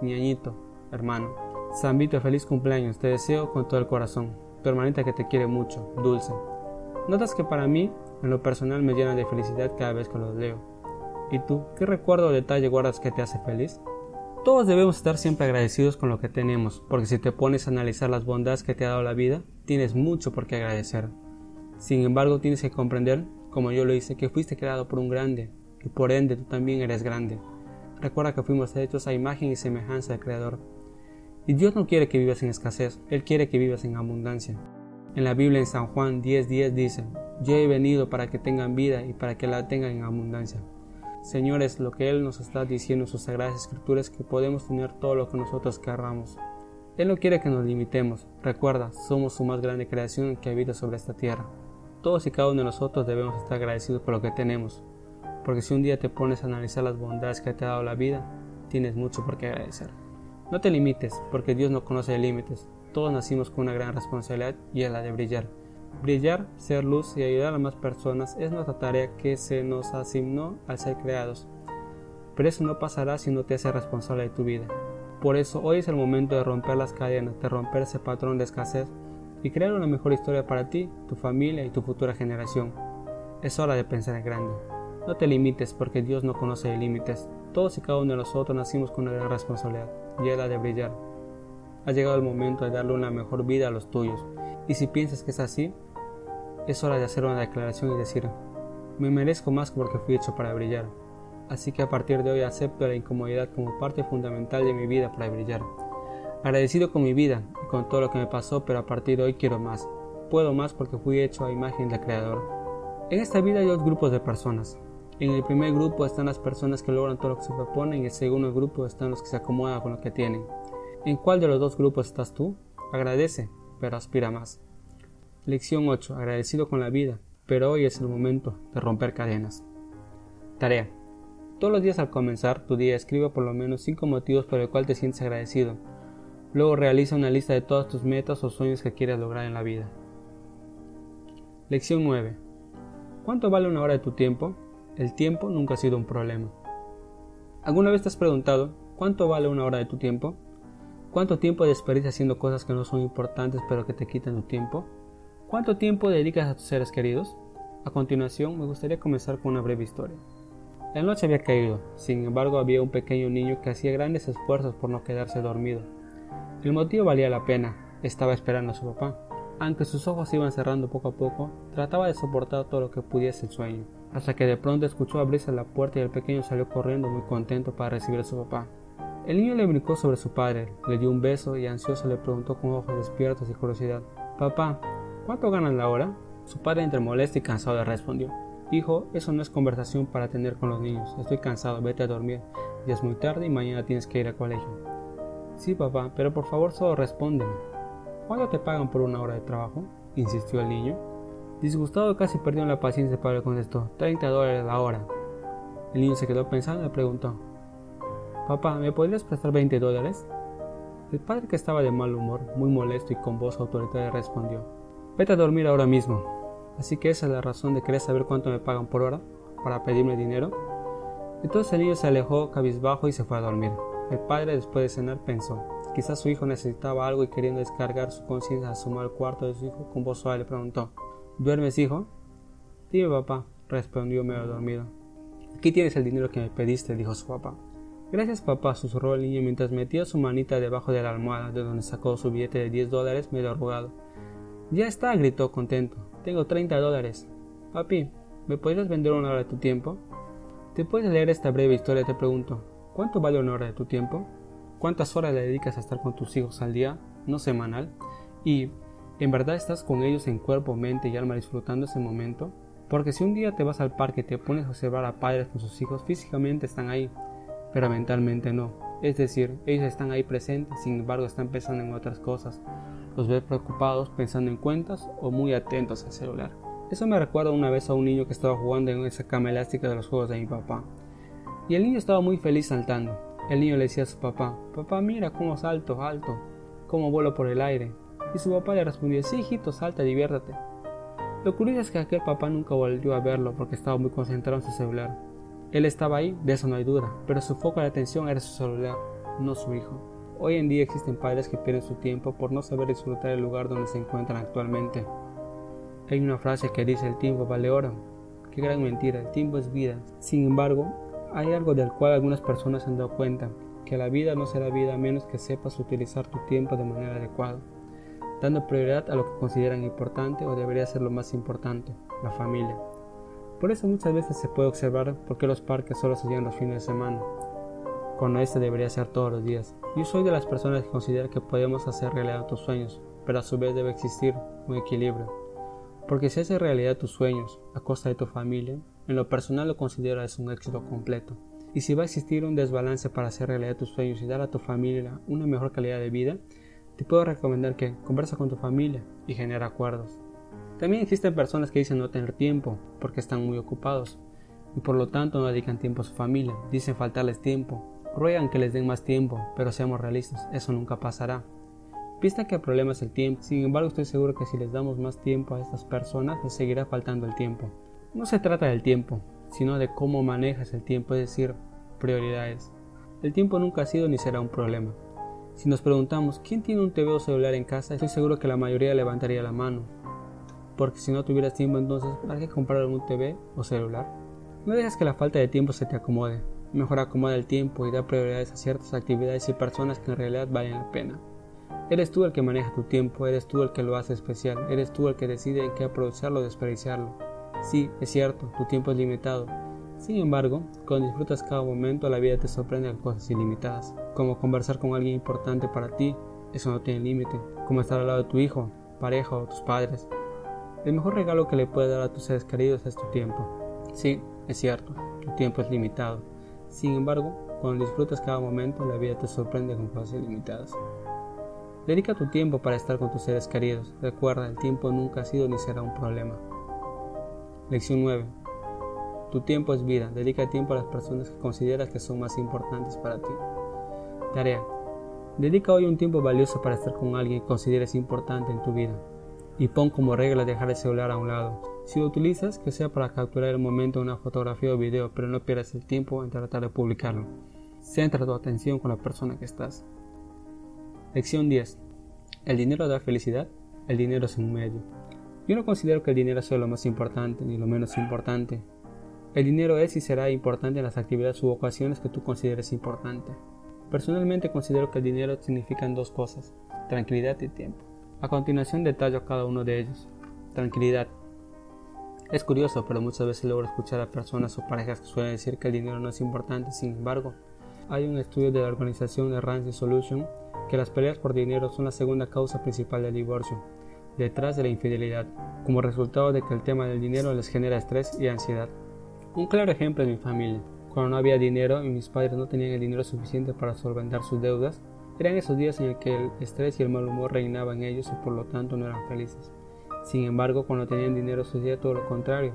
Niñito, hermano, San Vito, feliz cumpleaños, te deseo con todo el corazón. Tu hermanita que te quiere mucho, Dulce. Notas que para mí, en lo personal, me llenan de felicidad cada vez que los leo. ¿Y tú, qué recuerdo o detalle guardas que te hace feliz? Todos debemos estar siempre agradecidos con lo que tenemos, porque si te pones a analizar las bondades que te ha dado la vida, tienes mucho por qué agradecer. Sin embargo, tienes que comprender, como yo lo hice, que fuiste creado por un grande, y por ende tú también eres grande. Recuerda que fuimos hechos a imagen y semejanza del Creador, y Dios no quiere que vivas en escasez, Él quiere que vivas en abundancia. En la Biblia en San Juan 10:10 dice, yo he venido para que tengan vida y para que la tengan en abundancia. Señores, lo que Él nos está diciendo en sus sagradas escrituras es que podemos tener todo lo que nosotros querramos. Él no quiere que nos limitemos. Recuerda, somos su más grande creación que habita sobre esta tierra. Todos y cada uno de nosotros debemos estar agradecidos por lo que tenemos, porque si un día te pones a analizar las bondades que te ha dado la vida, tienes mucho por qué agradecer. No te limites, porque Dios no conoce límites. Todos nacimos con una gran responsabilidad y es la de brillar. Brillar, ser luz y ayudar a más personas es nuestra tarea que se nos asignó al ser creados. Pero eso no pasará si no te haces responsable de tu vida. Por eso hoy es el momento de romper las cadenas, de romper ese patrón de escasez y crear una mejor historia para ti, tu familia y tu futura generación. Es hora de pensar en grande. No te limites porque Dios no conoce límites. Todos y cada uno de nosotros nacimos con una gran responsabilidad y es de brillar. Ha llegado el momento de darle una mejor vida a los tuyos. Y si piensas que es así, es hora de hacer una declaración y decir, me merezco más porque fui hecho para brillar. así que a partir de hoy acepto la incomodidad como parte fundamental de mi vida para brillar. Agradecido con mi vida y con todo lo que me pasó, pero a partir de hoy quiero más. Puedo más porque fui hecho a imagen del Creador. En esta vida hay dos grupos de personas. En el primer grupo están las personas que logran todo lo que se proponen en el segundo grupo están los que se acomodan con lo que tienen. ¿En cuál de los dos grupos estás tú? Agradece, pero aspira más. Lección 8. Agradecido con la vida, pero hoy es el momento de romper cadenas. Tarea. Todos los días al comenzar tu día escribe por lo menos 5 motivos por el cual te sientes agradecido. Luego realiza una lista de todas tus metas o sueños que quieres lograr en la vida. Lección 9. ¿Cuánto vale una hora de tu tiempo? El tiempo nunca ha sido un problema. ¿Alguna vez te has preguntado cuánto vale una hora de tu tiempo? ¿Cuánto tiempo desperdicias haciendo cosas que no son importantes pero que te quitan tu tiempo? ¿Cuánto tiempo dedicas a tus seres queridos? A continuación, me gustaría comenzar con una breve historia. La noche había caído, sin embargo había un pequeño niño que hacía grandes esfuerzos por no quedarse dormido. El motivo valía la pena, estaba esperando a su papá. Aunque sus ojos iban cerrando poco a poco, trataba de soportar todo lo que pudiese el sueño, hasta que de pronto escuchó abrirse la puerta y el pequeño salió corriendo muy contento para recibir a su papá. El niño le brincó sobre su padre, le dio un beso y ansioso le preguntó con ojos despiertos y curiosidad, Papá, ¿cuánto ganan la hora? Su padre entre molesto y cansado le respondió, Hijo, eso no es conversación para tener con los niños, estoy cansado, vete a dormir, ya es muy tarde y mañana tienes que ir al colegio. Sí, papá, pero por favor solo respóndeme. ¿Cuánto te pagan por una hora de trabajo? insistió el niño. Disgustado casi perdió la paciencia, para le contestó, 30 dólares la hora. El niño se quedó pensando y preguntó, Papá, ¿me podrías prestar 20 dólares? El padre, que estaba de mal humor, muy molesto y con voz autoritaria, respondió: Vete a dormir ahora mismo. Así que esa es la razón de querer saber cuánto me pagan por hora para pedirme dinero. Entonces el niño se alejó cabizbajo y se fue a dormir. El padre, después de cenar, pensó: Quizás su hijo necesitaba algo y queriendo descargar su conciencia asomó al cuarto de su hijo con voz suave le preguntó: ¿Duermes, hijo? Dime, papá, respondió medio dormido. Aquí tienes el dinero que me pediste, dijo su papá. Gracias papá, susurró el niño mientras metía su manita debajo de la almohada de donde sacó su billete de 10 dólares medio arrugado. Ya está, gritó contento. Tengo 30 dólares. Papi, ¿me podrías vender una hora de tu tiempo? ¿Te puedes leer esta breve historia? Te pregunto. ¿Cuánto vale una hora de tu tiempo? ¿Cuántas horas le dedicas a estar con tus hijos al día, no semanal? Y, ¿en verdad estás con ellos en cuerpo, mente y alma disfrutando ese momento? Porque si un día te vas al parque y te pones a observar a padres con sus hijos, físicamente están ahí, pero mentalmente no. Es decir, ellos están ahí presentes, sin embargo están pensando en otras cosas. Los ves preocupados pensando en cuentas o muy atentos al celular. Eso me recuerda una vez a un niño que estaba jugando en esa cama elástica de los juegos de mi papá. Y el niño estaba muy feliz saltando. El niño le decía a su papá, papá mira cómo salto, alto, cómo vuelo por el aire. Y su papá le respondió, sí hijito, salta, diviértate. Lo curioso es que aquel papá nunca volvió a verlo porque estaba muy concentrado en su celular. Él estaba ahí, de eso no hay duda, pero su foco de atención era su celular, no su hijo. Hoy en día existen padres que pierden su tiempo por no saber disfrutar el lugar donde se encuentran actualmente. Hay una frase que dice el tiempo vale oro. Qué gran mentira, el tiempo es vida. Sin embargo, hay algo del cual algunas personas se han dado cuenta, que la vida no será vida a menos que sepas utilizar tu tiempo de manera adecuada, dando prioridad a lo que consideran importante o debería ser lo más importante, la familia. Por eso muchas veces se puede observar por qué los parques solo se llenan los fines de semana, cuando este debería ser todos los días. Yo soy de las personas que consideran que podemos hacer realidad tus sueños, pero a su vez debe existir un equilibrio. Porque si haces realidad tus sueños a costa de tu familia, en lo personal lo considero es un éxito completo. Y si va a existir un desbalance para hacer realidad tus sueños y dar a tu familia una mejor calidad de vida, te puedo recomendar que conversa con tu familia y genera acuerdos. También existen personas que dicen no tener tiempo porque están muy ocupados y por lo tanto no dedican tiempo a su familia, dicen faltarles tiempo, ruegan que les den más tiempo, pero seamos realistas, eso nunca pasará. Pista que el problema es el tiempo, sin embargo estoy seguro que si les damos más tiempo a estas personas les seguirá faltando el tiempo. No se trata del tiempo, sino de cómo manejas el tiempo, es decir, prioridades. El tiempo nunca ha sido ni será un problema. Si nos preguntamos quién tiene un TV o celular en casa, estoy seguro que la mayoría levantaría la mano, porque si no tuvieras tiempo entonces, ¿para qué comprar algún TV o celular? No dejes que la falta de tiempo se te acomode. Mejor acomoda el tiempo y da prioridades a ciertas actividades y personas que en realidad valen la pena. Eres tú el que maneja tu tiempo, eres tú el que lo hace especial, eres tú el que decide en qué aprovecharlo o desperdiciarlo. Sí, es cierto, tu tiempo es limitado. Sin embargo, cuando disfrutas cada momento, la vida te sorprende con cosas ilimitadas, como conversar con alguien importante para ti, eso no tiene límite, como estar al lado de tu hijo, pareja o tus padres. El mejor regalo que le puedes dar a tus seres queridos es tu tiempo. Sí, es cierto, tu tiempo es limitado. Sin embargo, cuando disfrutas cada momento, la vida te sorprende con cosas ilimitadas. Dedica tu tiempo para estar con tus seres queridos. Recuerda, el tiempo nunca ha sido ni será un problema. Lección 9. Tu tiempo es vida. Dedica tiempo a las personas que consideras que son más importantes para ti. Tarea. Dedica hoy un tiempo valioso para estar con alguien que consideres importante en tu vida. Y pon como regla dejar el celular a un lado. Si lo utilizas, que sea para capturar el momento de una fotografía o video, pero no pierdas el tiempo en tratar de publicarlo. Centra tu atención con la persona que estás. Lección 10. ¿El dinero da felicidad? El dinero es un medio. Yo no considero que el dinero sea lo más importante ni lo menos importante. El dinero es y será importante en las actividades u ocasiones que tú consideres importante. Personalmente considero que el dinero significan dos cosas, tranquilidad y tiempo. A continuación detallo cada uno de ellos. Tranquilidad. Es curioso, pero muchas veces logro escuchar a personas o parejas que suelen decir que el dinero no es importante, sin embargo, hay un estudio de la organización Ramsey Solution que las peleas por dinero son la segunda causa principal del divorcio, detrás de la infidelidad, como resultado de que el tema del dinero les genera estrés y ansiedad. Un claro ejemplo es mi familia. Cuando no había dinero y mis padres no tenían el dinero suficiente para solventar sus deudas, eran esos días en los que el estrés y el mal humor reinaban en ellos y por lo tanto no eran felices. Sin embargo, cuando tenían dinero sucedía todo lo contrario.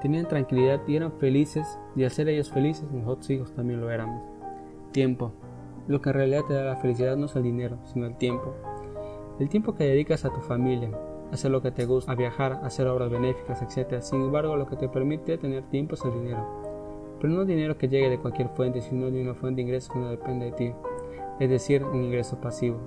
Tenían tranquilidad y eran felices, y al ser ellos felices, nosotros hijos también lo éramos. Tiempo. Lo que en realidad te da la felicidad no es el dinero, sino el tiempo. El tiempo que dedicas a tu familia, hacer lo que te gusta, a viajar, hacer obras benéficas, etc. Sin embargo, lo que te permite tener tiempo es el dinero. Pero no dinero que llegue de cualquier fuente, sino de una fuente de ingresos que no depende de ti, es decir, un ingreso pasivo.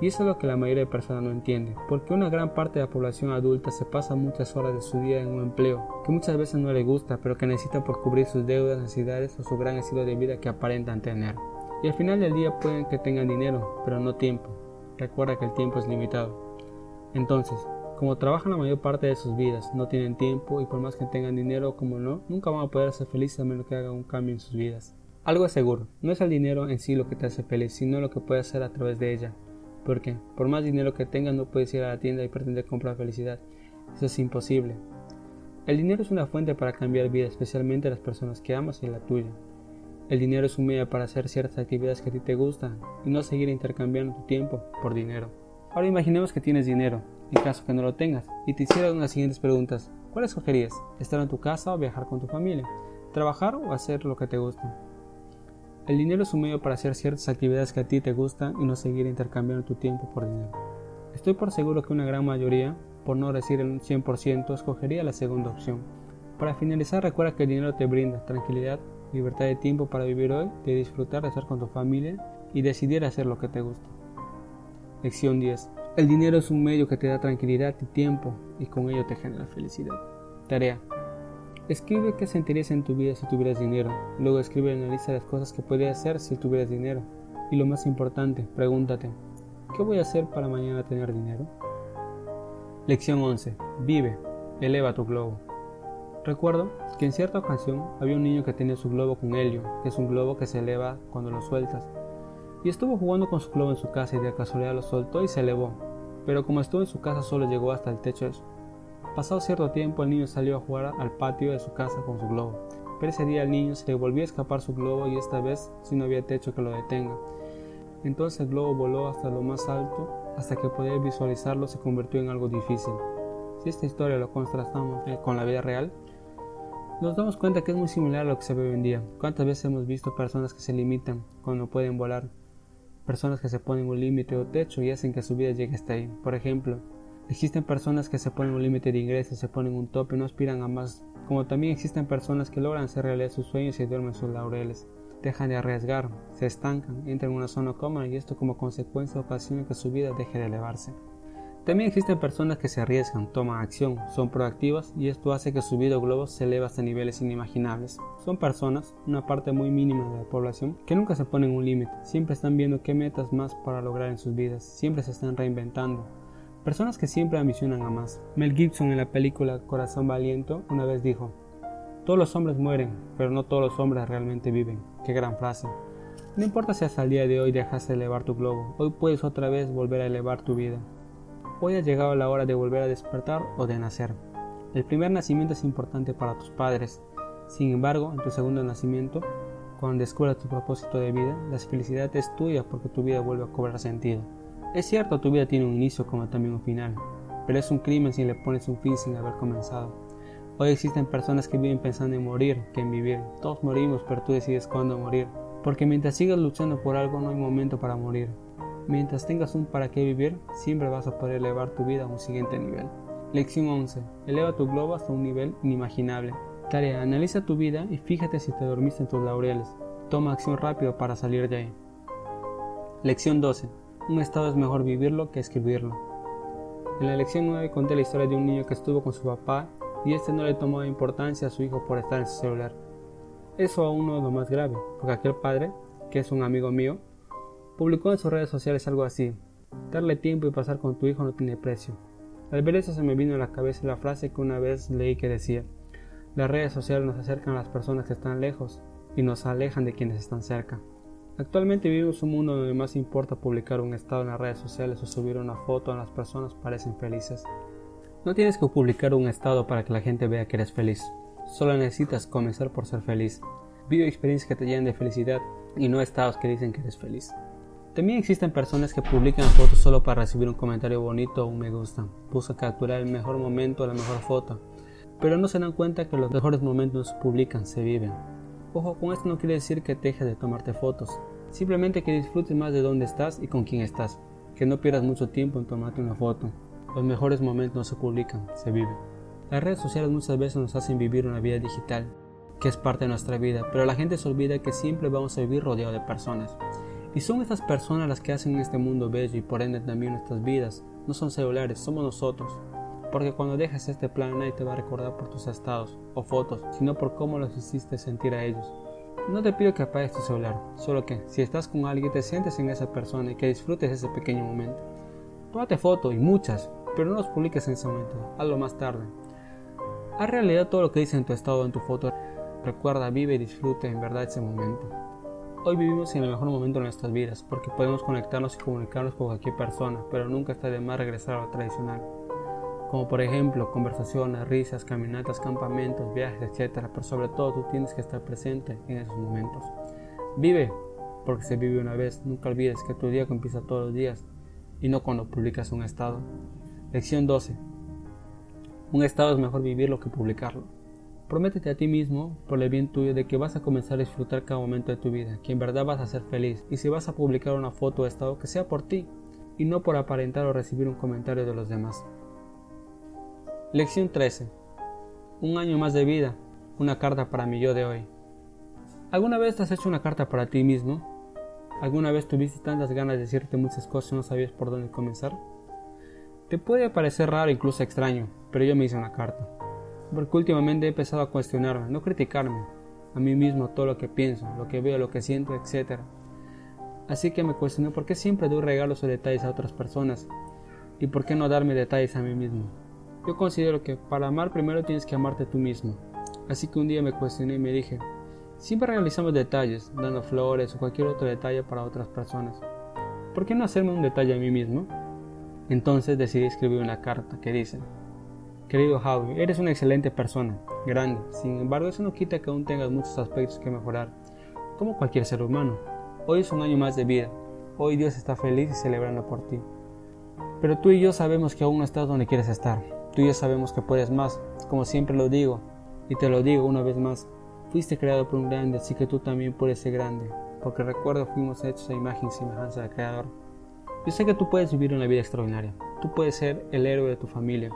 Y eso es lo que la mayoría de personas no entiende, porque una gran parte de la población adulta se pasa muchas horas de su día en un empleo que muchas veces no le gusta, pero que necesita por cubrir sus deudas, necesidades o su gran estilo de vida que aparentan tener. Y al final del día pueden que tengan dinero, pero no tiempo. Recuerda que el tiempo es limitado. Entonces, como trabajan la mayor parte de sus vidas, no tienen tiempo y por más que tengan dinero como no, nunca van a poder ser felices a menos que hagan un cambio en sus vidas. Algo es seguro, no es el dinero en sí lo que te hace feliz, sino lo que puedes hacer a través de ella. Porque por más dinero que tengas no puedes ir a la tienda y pretender comprar felicidad. Eso es imposible. El dinero es una fuente para cambiar vida, especialmente las personas que amas y la tuya. El dinero es un medio para hacer ciertas actividades que a ti te gustan y no seguir intercambiando tu tiempo por dinero. Ahora imaginemos que tienes dinero, en caso que no lo tengas, y te hicieran las siguientes preguntas. ¿Cuáles escogerías? ¿Estar en tu casa o viajar con tu familia? ¿Trabajar o hacer lo que te gusta? El dinero es un medio para hacer ciertas actividades que a ti te gustan y no seguir intercambiando tu tiempo por dinero. Estoy por seguro que una gran mayoría, por no decir el 100%, escogería la segunda opción. Para finalizar, recuerda que el dinero te brinda tranquilidad, libertad de tiempo para vivir hoy, de disfrutar de estar con tu familia y decidir hacer lo que te gusta. Lección 10. El dinero es un medio que te da tranquilidad y tiempo y con ello te genera felicidad. Tarea. Escribe qué sentirías en tu vida si tuvieras dinero. Luego escribe una lista de las cosas que podrías hacer si tuvieras dinero. Y lo más importante, pregúntate, ¿qué voy a hacer para mañana tener dinero? Lección 11. Vive. Eleva tu globo. Recuerdo que en cierta ocasión había un niño que tenía su globo con helio, que es un globo que se eleva cuando lo sueltas. Y estuvo jugando con su globo en su casa y de casualidad lo soltó y se elevó. Pero como estuvo en su casa solo llegó hasta el techo Pasado cierto tiempo el niño salió a jugar al patio de su casa con su globo, pero ese día al niño se le volvió a escapar su globo y esta vez si no había techo que lo detenga. Entonces el globo voló hasta lo más alto, hasta que poder visualizarlo se convirtió en algo difícil. Si esta historia lo contrastamos eh, con la vida real, nos damos cuenta que es muy similar a lo que se ve hoy en día. ¿Cuántas veces hemos visto personas que se limitan cuando pueden volar? Personas que se ponen un límite o techo y hacen que su vida llegue hasta ahí. Por ejemplo, Existen personas que se ponen un límite de ingresos, se ponen un tope y no aspiran a más, como también existen personas que logran hacer realidad sus sueños y duermen sus laureles. Dejan de arriesgar, se estancan, entran en una zona cómoda y esto como consecuencia ocasiona que su vida deje de elevarse. También existen personas que se arriesgan, toman acción, son proactivas y esto hace que su vida globo se eleve hasta niveles inimaginables. Son personas, una parte muy mínima de la población, que nunca se ponen un límite, siempre están viendo qué metas más para lograr en sus vidas, siempre se están reinventando, Personas que siempre ambicionan a más. Mel Gibson en la película Corazón Valiente una vez dijo, Todos los hombres mueren, pero no todos los hombres realmente viven. Qué gran frase. No importa si hasta el día de hoy dejaste de elevar tu globo, hoy puedes otra vez volver a elevar tu vida. Hoy ha llegado la hora de volver a despertar o de nacer. El primer nacimiento es importante para tus padres. Sin embargo, en tu segundo nacimiento, cuando descubras tu propósito de vida, la felicidad es tuya porque tu vida vuelve a cobrar sentido. Es cierto, tu vida tiene un inicio como también un final, pero es un crimen si le pones un fin sin haber comenzado. Hoy existen personas que viven pensando en morir que en vivir. Todos morimos, pero tú decides cuándo morir. Porque mientras sigas luchando por algo no hay momento para morir. Mientras tengas un para qué vivir, siempre vas a poder elevar tu vida a un siguiente nivel. Lección 11. Eleva tu globo hasta un nivel inimaginable. Tarea. Analiza tu vida y fíjate si te dormiste en tus laureles. Toma acción rápido para salir de ahí. Lección 12. Un estado es mejor vivirlo que escribirlo. En la lección 9 conté la historia de un niño que estuvo con su papá y este no le tomó importancia a su hijo por estar en su celular. Eso aún no es lo más grave, porque aquel padre, que es un amigo mío, publicó en sus redes sociales algo así, darle tiempo y pasar con tu hijo no tiene precio. Al ver eso se me vino a la cabeza la frase que una vez leí que decía, las redes sociales nos acercan a las personas que están lejos y nos alejan de quienes están cerca. Actualmente vivimos un mundo donde más importa publicar un estado en las redes sociales o subir una foto donde las personas parecen felices. No tienes que publicar un estado para que la gente vea que eres feliz. Solo necesitas comenzar por ser feliz. Vive experiencias que te llenen de felicidad y no estados que dicen que eres feliz. También existen personas que publican fotos solo para recibir un comentario bonito o un me gusta. Busca capturar el mejor momento o la mejor foto. Pero no se dan cuenta que los mejores momentos publican, se viven. Ojo, con esto no quiere decir que dejes de tomarte fotos, simplemente que disfrutes más de dónde estás y con quién estás, que no pierdas mucho tiempo en tomarte una foto. Los mejores momentos no se publican, se viven. Las redes sociales muchas veces nos hacen vivir una vida digital, que es parte de nuestra vida, pero la gente se olvida que siempre vamos a vivir rodeado de personas. Y son estas personas las que hacen este mundo bello y por ende también nuestras vidas. No son celulares, somos nosotros. Porque cuando dejes este plan nadie te va a recordar por tus estados o fotos, sino por cómo los hiciste sentir a ellos. No te pido que apagues tu celular, solo que si estás con alguien te sientes en esa persona y que disfrutes ese pequeño momento. Tómate fotos y muchas, pero no los publiques en ese momento, hazlo más tarde. Haz realidad todo lo que dice en tu estado o en tu foto. Recuerda, vive y disfrute en verdad ese momento. Hoy vivimos en el mejor momento de nuestras vidas porque podemos conectarnos y comunicarnos con cualquier persona, pero nunca está de más regresar a lo tradicional como por ejemplo conversaciones, risas, caminatas, campamentos, viajes, etc. Pero sobre todo tú tienes que estar presente en esos momentos. Vive, porque se vive una vez. Nunca olvides que tu día empieza todos los días y no cuando publicas un estado. Lección 12. Un estado es mejor vivirlo que publicarlo. Prométete a ti mismo, por el bien tuyo, de que vas a comenzar a disfrutar cada momento de tu vida, que en verdad vas a ser feliz. Y si vas a publicar una foto o estado, que sea por ti y no por aparentar o recibir un comentario de los demás. Lección 13. Un año más de vida. Una carta para mi yo de hoy. ¿Alguna vez has hecho una carta para ti mismo? ¿Alguna vez tuviste tantas ganas de decirte muchas cosas y no sabías por dónde comenzar? Te puede parecer raro, incluso extraño, pero yo me hice una carta. Porque últimamente he empezado a cuestionarme, no criticarme, a mí mismo todo lo que pienso, lo que veo, lo que siento, etc. Así que me cuestioné por qué siempre doy regalos o detalles a otras personas y por qué no darme detalles a mí mismo. Yo considero que para amar primero tienes que amarte tú mismo. Así que un día me cuestioné y me dije, siempre realizamos detalles, dando flores o cualquier otro detalle para otras personas. ¿Por qué no hacerme un detalle a mí mismo? Entonces decidí escribir una carta que dice, Querido Howie, eres una excelente persona, grande, sin embargo eso no quita que aún tengas muchos aspectos que mejorar, como cualquier ser humano. Hoy es un año más de vida, hoy Dios está feliz y celebrando por ti. Pero tú y yo sabemos que aún no estás donde quieres estar. Tú y yo sabemos que puedes más, como siempre lo digo, y te lo digo una vez más. Fuiste creado por un grande, así que tú también puedes ser grande, porque recuerdo fuimos hechos a imagen y semejanza del Creador. Yo sé que tú puedes vivir una vida extraordinaria, tú puedes ser el héroe de tu familia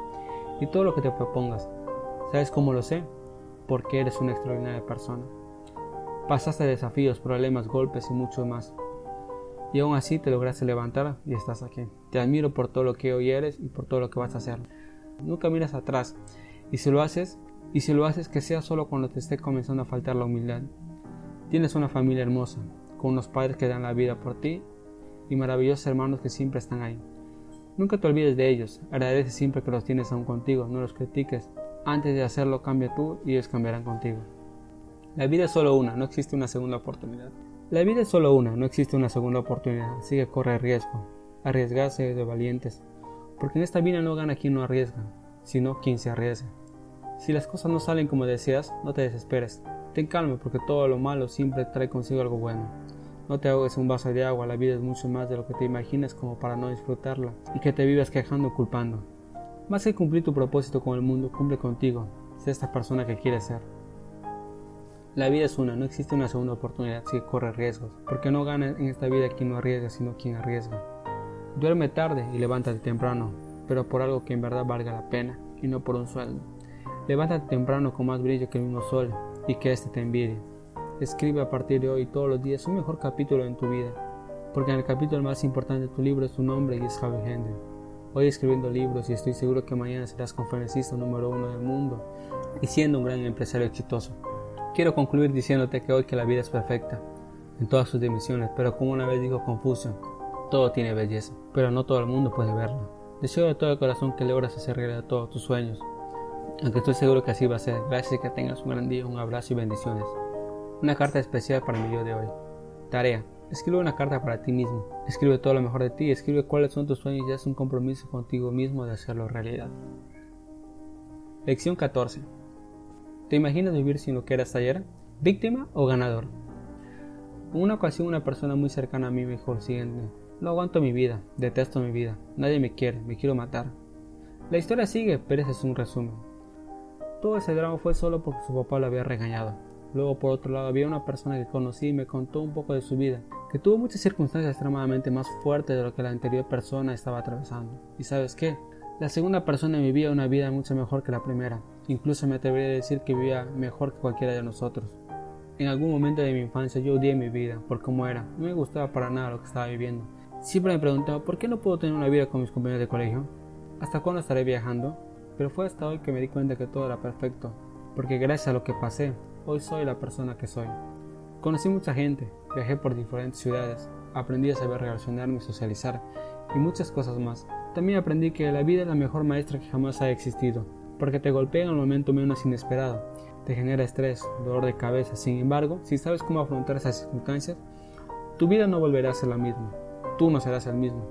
y todo lo que te propongas. ¿Sabes cómo lo sé? Porque eres una extraordinaria persona. Pasaste desafíos, problemas, golpes y mucho más. Y aún así te lograste levantar y estás aquí. Te admiro por todo lo que hoy eres y por todo lo que vas a hacer. Nunca miras atrás. Y si lo haces, y si lo haces que sea solo cuando te esté comenzando a faltar la humildad. Tienes una familia hermosa, con unos padres que dan la vida por ti y maravillosos hermanos que siempre están ahí. Nunca te olvides de ellos, agradece siempre que los tienes aún contigo, no los critiques, Antes de hacerlo, cambia tú y ellos cambiarán contigo. La vida es solo una, no existe una segunda oportunidad. La vida es solo una, no existe una segunda oportunidad, así que corre riesgo. Arriesgarse de valientes, porque en esta vida no gana quien no arriesga, sino quien se arriesga. Si las cosas no salen como deseas, no te desesperes. Ten calma porque todo lo malo siempre trae consigo algo bueno. No te ahogues un vaso de agua, la vida es mucho más de lo que te imaginas como para no disfrutarla y que te vivas quejando o culpando. Más que cumplir tu propósito con el mundo, cumple contigo. Sé esta persona que quieres ser. La vida es una, no existe una segunda oportunidad si corre riesgos, porque no gana en esta vida quien no arriesga, sino quien arriesga. Duerme tarde y levántate temprano, pero por algo que en verdad valga la pena y no por un sueldo. Levántate temprano con más brillo que el mismo sol y que éste te envidie. Escribe a partir de hoy todos los días un mejor capítulo en tu vida, porque en el capítulo más importante de tu libro es tu nombre y es Javi Henry. Hoy escribiendo libros y estoy seguro que mañana serás conferencista número uno del mundo y siendo un gran empresario exitoso. Quiero concluir diciéndote que hoy que la vida es perfecta en todas sus dimensiones, pero como una vez dijo Confucio, todo tiene belleza, pero no todo el mundo puede verla. Deseo de todo el corazón que logres hacer realidad todos tus sueños, aunque estoy seguro que así va a ser. Gracias y que tengas un gran día, un abrazo y bendiciones. Una carta especial para mi día de hoy. Tarea. Escribe una carta para ti mismo. Escribe todo lo mejor de ti. Escribe cuáles son tus sueños y haz un compromiso contigo mismo de hacerlo realidad. Lección 14. ¿Te imaginas vivir sin lo que eras ayer? ¿Víctima o ganador? En una ocasión una persona muy cercana a mí me dijo lo. No aguanto mi vida, detesto mi vida, nadie me quiere, me quiero matar. La historia sigue, pero ese es un resumen. Todo ese drama fue solo porque su papá lo había regañado. Luego por otro lado había una persona que conocí y me contó un poco de su vida, que tuvo muchas circunstancias extremadamente más fuertes de lo que la anterior persona estaba atravesando. ¿Y sabes qué? La segunda persona vivía una vida mucho mejor que la primera. Incluso me atrevería a decir que vivía mejor que cualquiera de nosotros. En algún momento de mi infancia yo odié mi vida por cómo era. No me gustaba para nada lo que estaba viviendo. Siempre me preguntaba por qué no puedo tener una vida con mis compañeros de colegio. ¿Hasta cuándo estaré viajando? Pero fue hasta hoy que me di cuenta que todo era perfecto. Porque gracias a lo que pasé, hoy soy la persona que soy. Conocí mucha gente, viajé por diferentes ciudades, aprendí a saber relacionarme y socializar y muchas cosas más. También aprendí que la vida es la mejor maestra que jamás ha existido, porque te golpea en el momento menos inesperado, te genera estrés, dolor de cabeza. Sin embargo, si sabes cómo afrontar esas circunstancias, tu vida no volverá a ser la misma. Tú no serás el mismo.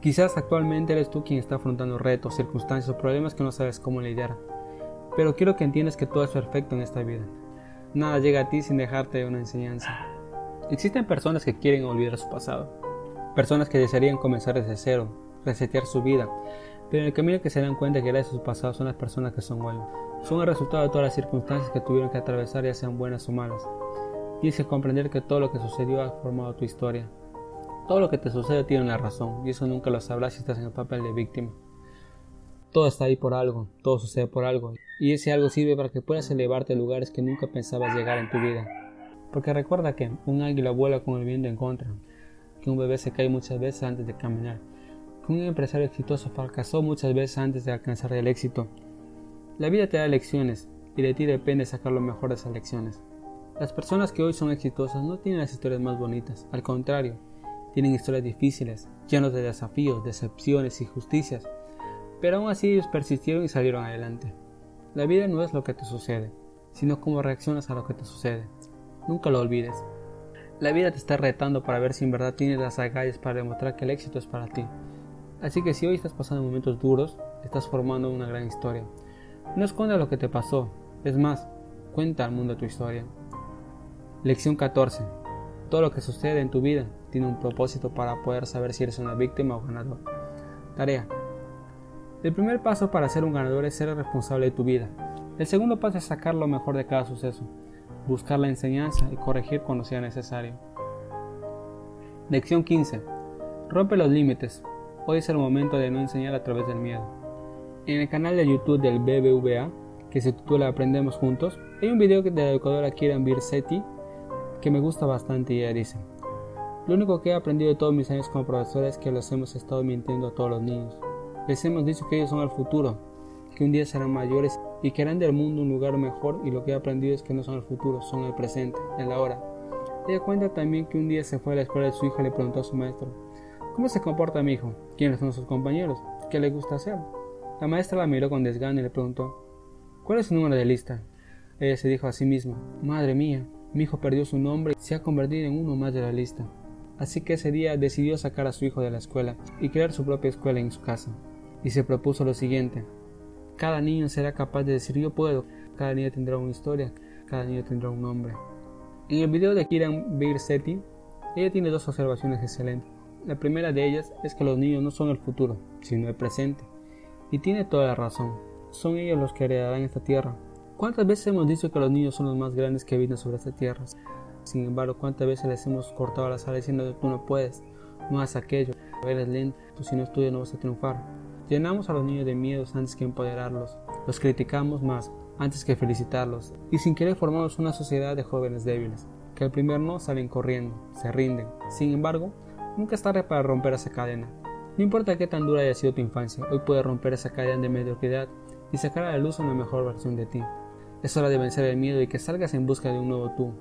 Quizás actualmente eres tú quien está afrontando retos, circunstancias o problemas que no sabes cómo lidiar. Pero quiero que entiendas que todo es perfecto en esta vida. Nada llega a ti sin dejarte una enseñanza. Existen personas que quieren olvidar su pasado, personas que desearían comenzar desde cero, resetear su vida, pero en el camino que se dan cuenta que gracias a su pasado son las personas que son hoy. Son el resultado de todas las circunstancias que tuvieron que atravesar, ya sean buenas o malas. Tienes que comprender que todo lo que sucedió ha formado tu historia. Todo lo que te sucede tiene una razón, y eso nunca lo sabrás si estás en el papel de víctima. Todo está ahí por algo, todo sucede por algo, y ese algo sirve para que puedas elevarte a lugares que nunca pensabas llegar en tu vida. Porque recuerda que un águila vuela con el viento en contra, que un bebé se cae muchas veces antes de caminar, un empresario exitoso fracasó muchas veces antes de alcanzar el éxito. La vida te da lecciones y de ti depende sacar lo mejor de esas lecciones. Las personas que hoy son exitosas no tienen las historias más bonitas, al contrario, tienen historias difíciles, llenas de desafíos, decepciones y justicias, pero aún así ellos persistieron y salieron adelante. La vida no es lo que te sucede, sino cómo reaccionas a lo que te sucede. Nunca lo olvides. La vida te está retando para ver si en verdad tienes las agallas para demostrar que el éxito es para ti. Así que si hoy estás pasando momentos duros, estás formando una gran historia. No escondas lo que te pasó, es más, cuenta al mundo tu historia. Lección 14. Todo lo que sucede en tu vida tiene un propósito para poder saber si eres una víctima o ganador. Tarea. El primer paso para ser un ganador es ser responsable de tu vida. El segundo paso es sacar lo mejor de cada suceso, buscar la enseñanza y corregir cuando sea necesario. Lección 15. Rompe los límites, Hoy es el momento de no enseñar a través del miedo. En el canal de YouTube del BBVA, que se titula Aprendemos Juntos, hay un video de la educadora Kiran Birsetti que me gusta bastante y ella dice, lo único que he aprendido de todos mis años como profesor es que los hemos estado mintiendo a todos los niños. Les hemos dicho que ellos son el futuro, que un día serán mayores y que harán del mundo un lugar mejor y lo que he aprendido es que no son el futuro, son el presente, el ahora. Ella cuenta también que un día se fue a la escuela de su hija y le preguntó a su maestro, ¿Cómo se comporta mi hijo? ¿Quiénes son sus compañeros? ¿Qué le gusta hacer? La maestra la miró con desgano y le preguntó, ¿Cuál es su número de lista? Ella se dijo a sí misma, Madre mía, mi hijo perdió su nombre y se ha convertido en uno más de la lista. Así que ese día decidió sacar a su hijo de la escuela y crear su propia escuela en su casa. Y se propuso lo siguiente. Cada niño será capaz de decir yo puedo. Cada niño tendrá una historia. Cada niño tendrá un nombre. En el video de Kiran Birsetti, ella tiene dos observaciones excelentes. La primera de ellas es que los niños no son el futuro, sino el presente. Y tiene toda la razón. Son ellos los que heredarán esta tierra. ¿Cuántas veces hemos dicho que los niños son los más grandes que viven sobre esta tierra? Sin embargo, ¿cuántas veces les hemos cortado las alas diciendo tú no puedes, no haces aquello, eres lento, tú si no estudias no vas a triunfar? Llenamos a los niños de miedos antes que empoderarlos, los criticamos más antes que felicitarlos, y sin querer formamos una sociedad de jóvenes débiles, que al primer no salen corriendo, se rinden. Sin embargo, nunca es tarde para romper esa cadena. No importa qué tan dura haya sido tu infancia, hoy puedes romper esa cadena de mediocridad y sacar a la luz una mejor versión de ti. Es hora de vencer el miedo y que salgas en busca de un nuevo tú,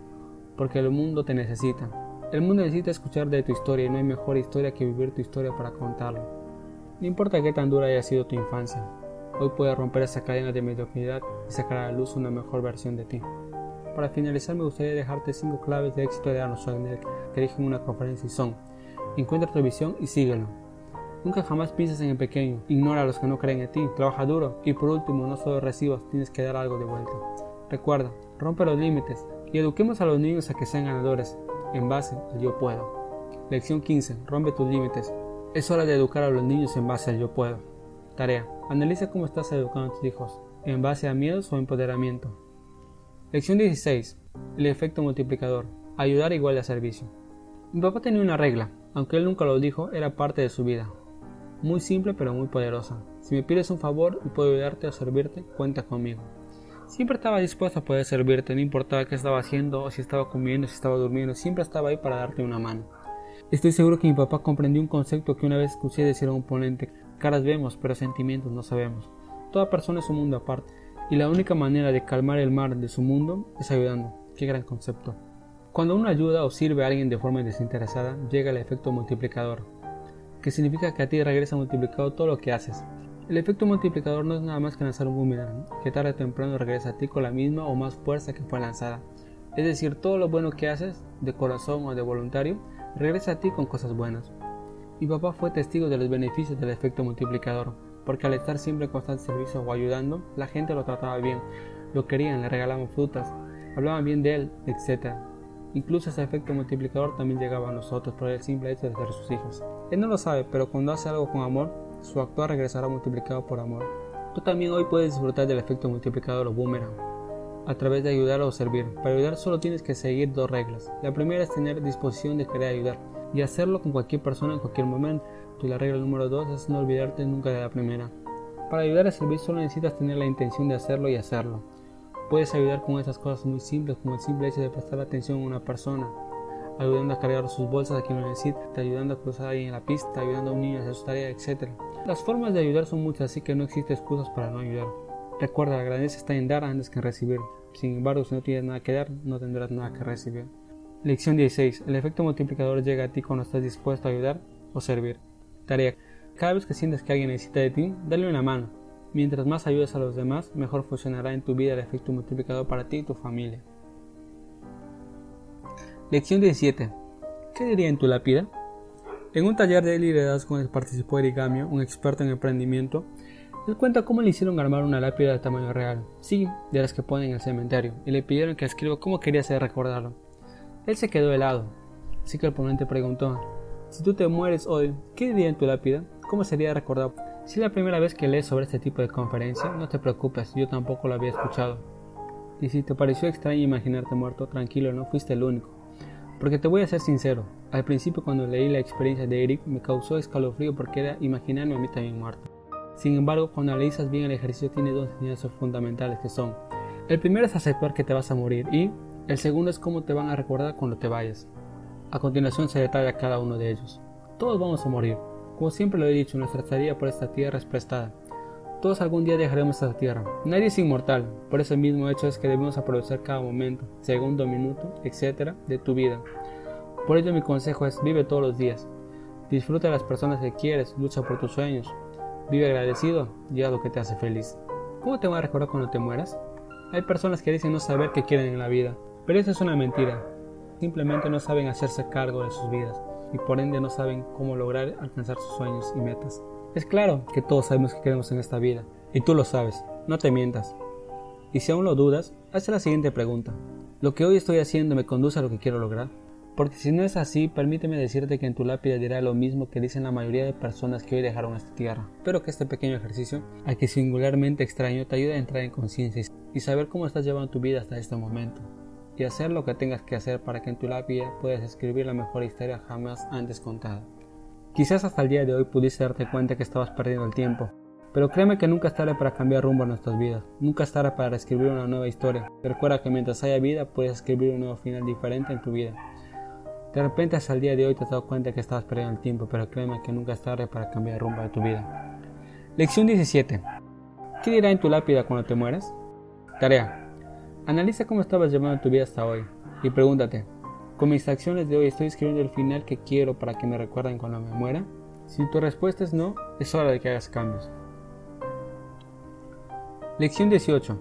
porque el mundo te necesita. El mundo necesita escuchar de tu historia y no hay mejor historia que vivir tu historia para contarlo. No importa qué tan dura haya sido tu infancia, hoy puedes romper esa cadena de mediocridad y sacar a la luz una mejor versión de ti. Para finalizar me gustaría dejarte 5 claves de éxito de Arnold Schwarzenegger que dije en una conferencia y son Encuentra tu visión y síguelo. Nunca jamás pienses en el pequeño, ignora a los que no creen en ti, trabaja duro y por último no solo recibas, tienes que dar algo de vuelta. Recuerda, rompe los límites, y eduquemos a los niños a que sean ganadores, en base al yo puedo. Lección 15. Rompe tus límites. Es hora de educar a los niños en base al yo puedo. Tarea. Analiza cómo estás educando a tus hijos, en base a miedos o empoderamiento. Lección 16. El efecto multiplicador. Ayudar igual a servicio. Mi papá tenía una regla, aunque él nunca lo dijo, era parte de su vida. Muy simple pero muy poderosa. Si me pides un favor y puedo ayudarte o servirte, cuenta conmigo. Siempre estaba dispuesto a poder servirte, no importaba qué estaba haciendo o si estaba comiendo, si estaba durmiendo, siempre estaba ahí para darte una mano. Estoy seguro que mi papá comprendió un concepto que una vez escuché decir a un ponente, caras vemos, pero sentimientos no sabemos. Toda persona es un mundo aparte, y la única manera de calmar el mar de su mundo es ayudando. Qué gran concepto. Cuando uno ayuda o sirve a alguien de forma desinteresada, llega el efecto multiplicador, que significa que a ti regresa multiplicado todo lo que haces. El efecto multiplicador no es nada más que lanzar un boomerang, que tarde o temprano regresa a ti con la misma o más fuerza que fue lanzada. Es decir, todo lo bueno que haces, de corazón o de voluntario, regresa a ti con cosas buenas. Mi papá fue testigo de los beneficios del efecto multiplicador, porque al estar siempre en constante servicio o ayudando, la gente lo trataba bien, lo querían, le regalaban frutas, hablaban bien de él, etc. Incluso ese efecto multiplicador también llegaba a nosotros por el simple hecho de ser sus hijos. Él no lo sabe, pero cuando hace algo con amor, su actuar regresará multiplicado por amor. Tú también hoy puedes disfrutar del efecto multiplicado de los boomerang a través de ayudar o servir. Para ayudar solo tienes que seguir dos reglas. La primera es tener disposición de querer ayudar y hacerlo con cualquier persona en cualquier momento. Y la regla número dos es no olvidarte nunca de la primera. Para ayudar a servir solo necesitas tener la intención de hacerlo y hacerlo. Puedes ayudar con esas cosas muy simples como el simple hecho de prestar atención a una persona, ayudando a cargar sus bolsas a quien lo necesita, ayudando a cruzar ahí en la pista, ayudando a un niño a hacer su tarea, etc. Las formas de ayudar son muchas, así que no existe excusas para no ayudar. Recuerda, la grandeza está en dar antes que en recibir. Sin embargo, si no tienes nada que dar, no tendrás nada que recibir. Lección 16. El efecto multiplicador llega a ti cuando estás dispuesto a ayudar o servir. Tarea. Cada vez que sientes que alguien necesita de ti, dale una mano. Mientras más ayudes a los demás, mejor funcionará en tu vida el efecto multiplicador para ti y tu familia. Lección 17. ¿Qué diría en tu lápida? En un taller de liderazgo donde participó Erigamio, un experto en emprendimiento, él cuenta cómo le hicieron armar una lápida de tamaño real, sí, de las que ponen en el cementerio, y le pidieron que escriba cómo quería ser recordado. Él se quedó helado, así que el ponente preguntó, si tú te mueres hoy, ¿qué diría en tu lápida? ¿Cómo sería recordado? Si es la primera vez que lees sobre este tipo de conferencia, no te preocupes, yo tampoco lo había escuchado. Y si te pareció extraño imaginarte muerto, tranquilo, no fuiste el único. Porque te voy a ser sincero, al principio cuando leí la experiencia de Eric me causó escalofrío porque era imaginarme a mí también muerto. Sin embargo, cuando analizas bien el ejercicio tiene dos enseñanzas fundamentales que son, el primero es aceptar que te vas a morir y el segundo es cómo te van a recordar cuando te vayas. A continuación se detalla cada uno de ellos. Todos vamos a morir. Como siempre lo he dicho, nuestra estadía por esta tierra es prestada. Todos algún día dejaremos esta tierra. Nadie es inmortal, por ese mismo hecho es que debemos aprovechar cada momento, segundo, minuto, etc. de tu vida. Por ello mi consejo es vive todos los días. Disfruta de las personas que quieres, lucha por tus sueños. Vive agradecido y haz lo que te hace feliz. ¿Cómo te van a recordar cuando te mueras? Hay personas que dicen no saber qué quieren en la vida, pero eso es una mentira. Simplemente no saben hacerse cargo de sus vidas y por ende no saben cómo lograr alcanzar sus sueños y metas. Es claro que todos sabemos qué queremos en esta vida, y tú lo sabes, no te mientas. Y si aún lo dudas, haz la siguiente pregunta. ¿Lo que hoy estoy haciendo me conduce a lo que quiero lograr? Porque si no es así, permíteme decirte que en tu lápida dirá lo mismo que dicen la mayoría de personas que hoy dejaron esta tierra. Espero que este pequeño ejercicio, al que singularmente extraño, te ayude a entrar en conciencia y saber cómo estás llevando tu vida hasta este momento. Y hacer lo que tengas que hacer para que en tu lápida puedas escribir la mejor historia jamás antes contada. Quizás hasta el día de hoy pudiste darte cuenta que estabas perdiendo el tiempo, pero créeme que nunca es para cambiar rumbo a nuestras vidas, nunca es para escribir una nueva historia. Recuerda que mientras haya vida puedes escribir un nuevo final diferente en tu vida. De repente hasta el día de hoy te has dado cuenta que estabas perdiendo el tiempo, pero créeme que nunca es tarde para cambiar el rumbo de tu vida. Lección 17. ¿Qué dirá en tu lápida cuando te mueres? Tarea. Analiza cómo estabas llevando tu vida hasta hoy y pregúntate, ¿con mis acciones de hoy estoy escribiendo el final que quiero para que me recuerden cuando me muera? Si tu respuesta es no, es hora de que hagas cambios. Lección 18.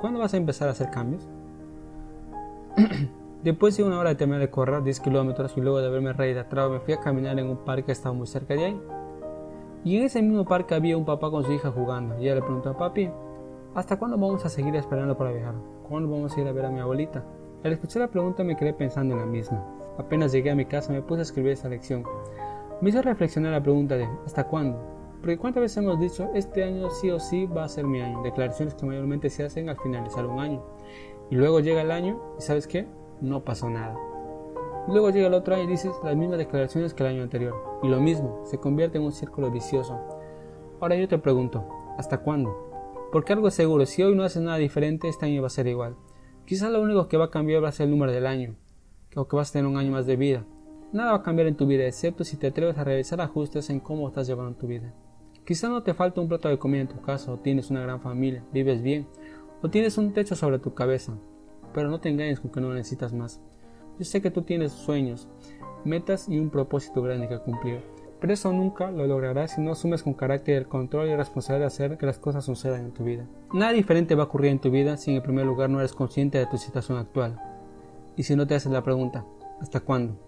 ¿Cuándo vas a empezar a hacer cambios? (clears throat) Después de una hora de terminar de correr 10 kilómetros y luego de haberme rehidratado, me fui a caminar en un parque que estaba muy cerca de ahí. Y en ese mismo parque había un papá con su hija jugando. Y ella le preguntó a papi, ¿hasta cuándo vamos a seguir esperando para viajar? ¿Cuándo vamos a ir a ver a mi abuelita? Al escuchar la pregunta me quedé pensando en la misma. Apenas llegué a mi casa me puse a escribir esa lección. Me hizo reflexionar la pregunta de ¿hasta cuándo? Porque cuántas veces hemos dicho este año sí o sí va a ser mi año. Declaraciones que mayormente se hacen al finalizar un año. Y luego llega el año y ¿sabes qué? No pasó nada. Luego llega el otro año y dices las mismas declaraciones que el año anterior. Y lo mismo, se convierte en un círculo vicioso. Ahora yo te pregunto, ¿hasta cuándo? Porque algo es seguro, si hoy no haces nada diferente, este año va a ser igual. Quizás lo único que va a cambiar va a ser el número del año, o que vas a tener un año más de vida. Nada va a cambiar en tu vida, excepto si te atreves a realizar ajustes en cómo estás llevando tu vida. Quizás no te falta un plato de comida en tu casa, o tienes una gran familia, vives bien, o tienes un techo sobre tu cabeza, pero no te engañes con que no necesitas más. Yo sé que tú tienes sueños, metas y un propósito grande que cumplir, pero eso nunca lo lograrás si no asumes con carácter el control y la responsabilidad de hacer que las cosas sucedan en tu vida. Nada diferente va a ocurrir en tu vida si en primer lugar no eres consciente de tu situación actual. Y si no te haces la pregunta, ¿hasta cuándo?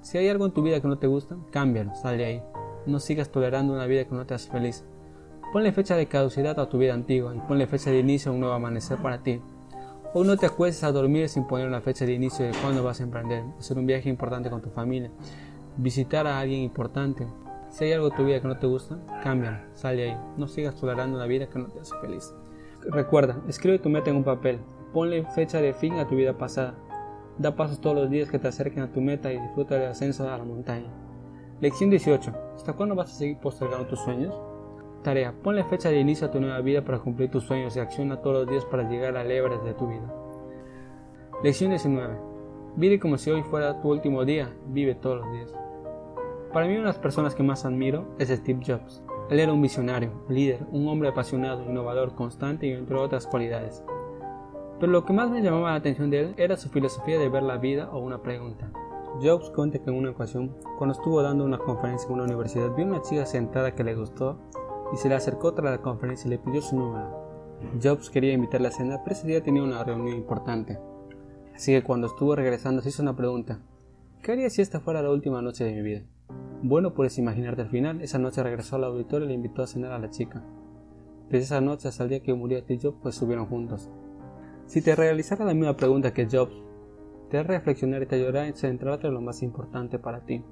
Si hay algo en tu vida que no te gusta, cámbialo, sal de ahí. No sigas tolerando una vida que no te hace feliz. Ponle fecha de caducidad a tu vida antigua y ponle fecha de inicio a un nuevo amanecer para ti. Hoy no te acuestes a dormir sin poner una fecha de inicio de cuándo vas a emprender, hacer un viaje importante con tu familia, visitar a alguien importante. Si hay algo en tu vida que no te gusta, cámbialo, sale ahí. No sigas tolerando una vida que no te hace feliz. Recuerda, escribe tu meta en un papel, ponle fecha de fin a tu vida pasada. Da pasos todos los días que te acerquen a tu meta y disfruta del ascenso a la montaña. Lección 18. ¿Hasta cuándo vas a seguir postergando tus sueños? Tarea. Ponle fecha de inicio a tu nueva vida para cumplir tus sueños y acciona todos los días para llegar a lebres de tu vida. Lección 19. Vive como si hoy fuera tu último día. Vive todos los días. Para mí una de las personas que más admiro es Steve Jobs. Él era un visionario, líder, un hombre apasionado, innovador, constante y entre otras cualidades. Pero lo que más me llamaba la atención de él era su filosofía de ver la vida o una pregunta. Jobs cuenta que en una ocasión, cuando estuvo dando una conferencia en una universidad, vio una chica sentada que le gustó y se le acercó tras la conferencia y le pidió su número. Jobs quería invitarla a cena, pero ese día tenía una reunión importante. Así que cuando estuvo regresando se hizo una pregunta. ¿Qué haría si esta fuera la última noche de mi vida? Bueno, puedes imaginarte al final, esa noche regresó al auditorio y le invitó a cenar a la chica. Desde esa noche hasta el día que murió Steve Jobs, pues subieron juntos. Si te realizara la misma pregunta que Jobs, te hará y te ayudará a centrarte en lo más importante para ti.